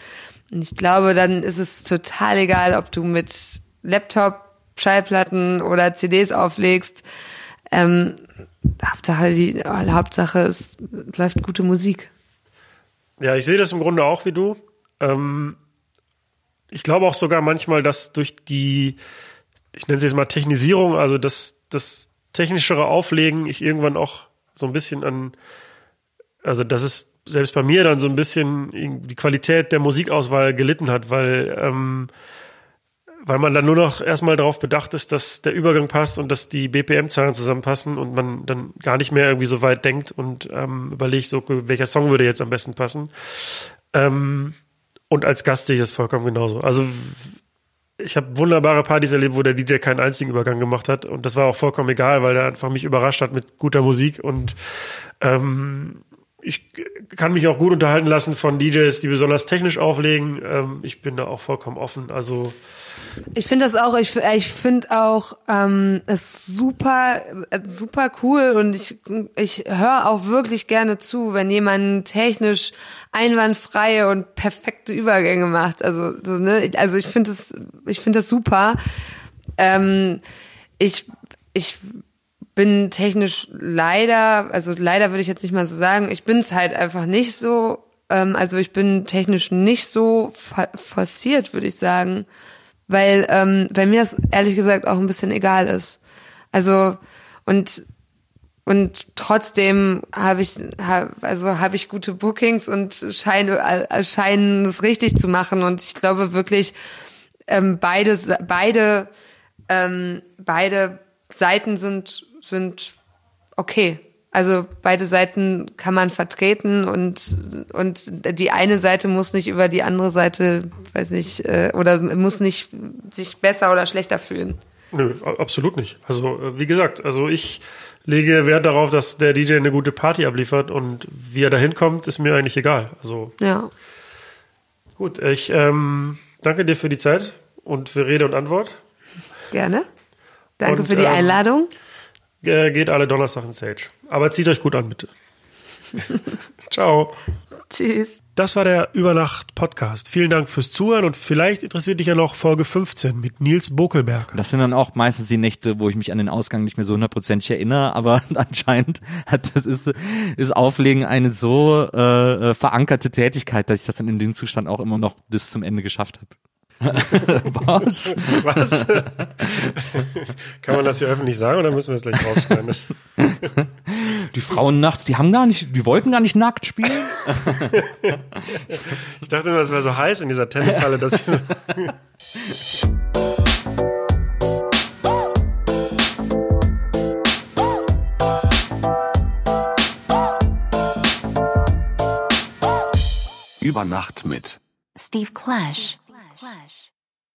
Und ich glaube, dann ist es total egal, ob du mit Laptop Schallplatten oder CDs auflegst. Ähm, Hauptsache, die, Hauptsache, es läuft gute Musik.
Ja, ich sehe das im Grunde auch wie du. Ähm, ich glaube auch sogar manchmal, dass durch die, ich nenne es jetzt mal Technisierung, also das, das technischere Auflegen, ich irgendwann auch so ein bisschen an, also dass es selbst bei mir dann so ein bisschen die Qualität der Musikauswahl gelitten hat, weil ähm, weil man dann nur noch erstmal darauf bedacht ist, dass der Übergang passt und dass die BPM-Zahlen zusammenpassen und man dann gar nicht mehr irgendwie so weit denkt und ähm, überlegt, so, welcher Song würde jetzt am besten passen. Ähm, und als Gast sehe ich das vollkommen genauso. Also ich habe wunderbare Partys erlebt, wo der DJ keinen einzigen Übergang gemacht hat. Und das war auch vollkommen egal, weil er einfach mich überrascht hat mit guter Musik. Und ähm, ich kann mich auch gut unterhalten lassen von DJs, die besonders technisch auflegen. Ähm, ich bin da auch vollkommen offen. Also
ich finde das auch, ich, ich finde auch ähm, es super, super cool und ich, ich höre auch wirklich gerne zu, wenn jemand technisch einwandfreie und perfekte Übergänge macht. Also, so, ne? also ich finde das, ich finde das super. Ähm, ich, ich bin technisch leider, also leider würde ich jetzt nicht mal so sagen, ich bin es halt einfach nicht so. Ähm, also ich bin technisch nicht so forciert, würde ich sagen weil, ähm, weil mir das ehrlich gesagt auch ein bisschen egal ist. Also und und trotzdem habe ich hab, also habe ich gute Bookings und scheine äh, scheinen es richtig zu machen und ich glaube wirklich ähm, beide beide ähm, beide Seiten sind sind okay. Also beide Seiten kann man vertreten und und die eine Seite muss nicht über die andere Seite, weiß nicht, äh, oder muss nicht sich besser oder schlechter fühlen.
Nö, absolut nicht. Also äh, wie gesagt, also ich lege Wert darauf, dass der DJ eine gute Party abliefert und wie er da hinkommt, ist mir eigentlich egal. Also
ja.
Gut, ich ähm, danke dir für die Zeit und für Rede und Antwort.
Gerne. Danke und, für die ähm, Einladung.
Geht alle Donnerstag in Sage. Aber zieht euch gut an, bitte. Ciao.
Tschüss.
Das war der Übernacht-Podcast. Vielen Dank fürs Zuhören und vielleicht interessiert dich ja noch Folge 15 mit Nils Bokelberg.
Das sind dann auch meistens die Nächte, wo ich mich an den Ausgang nicht mehr so hundertprozentig erinnere, aber anscheinend hat das ist, ist Auflegen eine so äh, äh, verankerte Tätigkeit, dass ich das dann in dem Zustand auch immer noch bis zum Ende geschafft habe.
Was? Was? Kann man das hier öffentlich sagen oder müssen wir es gleich rausschneiden?
Die Frauen nachts, die haben gar nicht, die wollten gar nicht nackt spielen.
ich dachte immer, es wäre so heiß in dieser Tennishalle, dass sie so
Über Nacht mit
Steve Clash. 话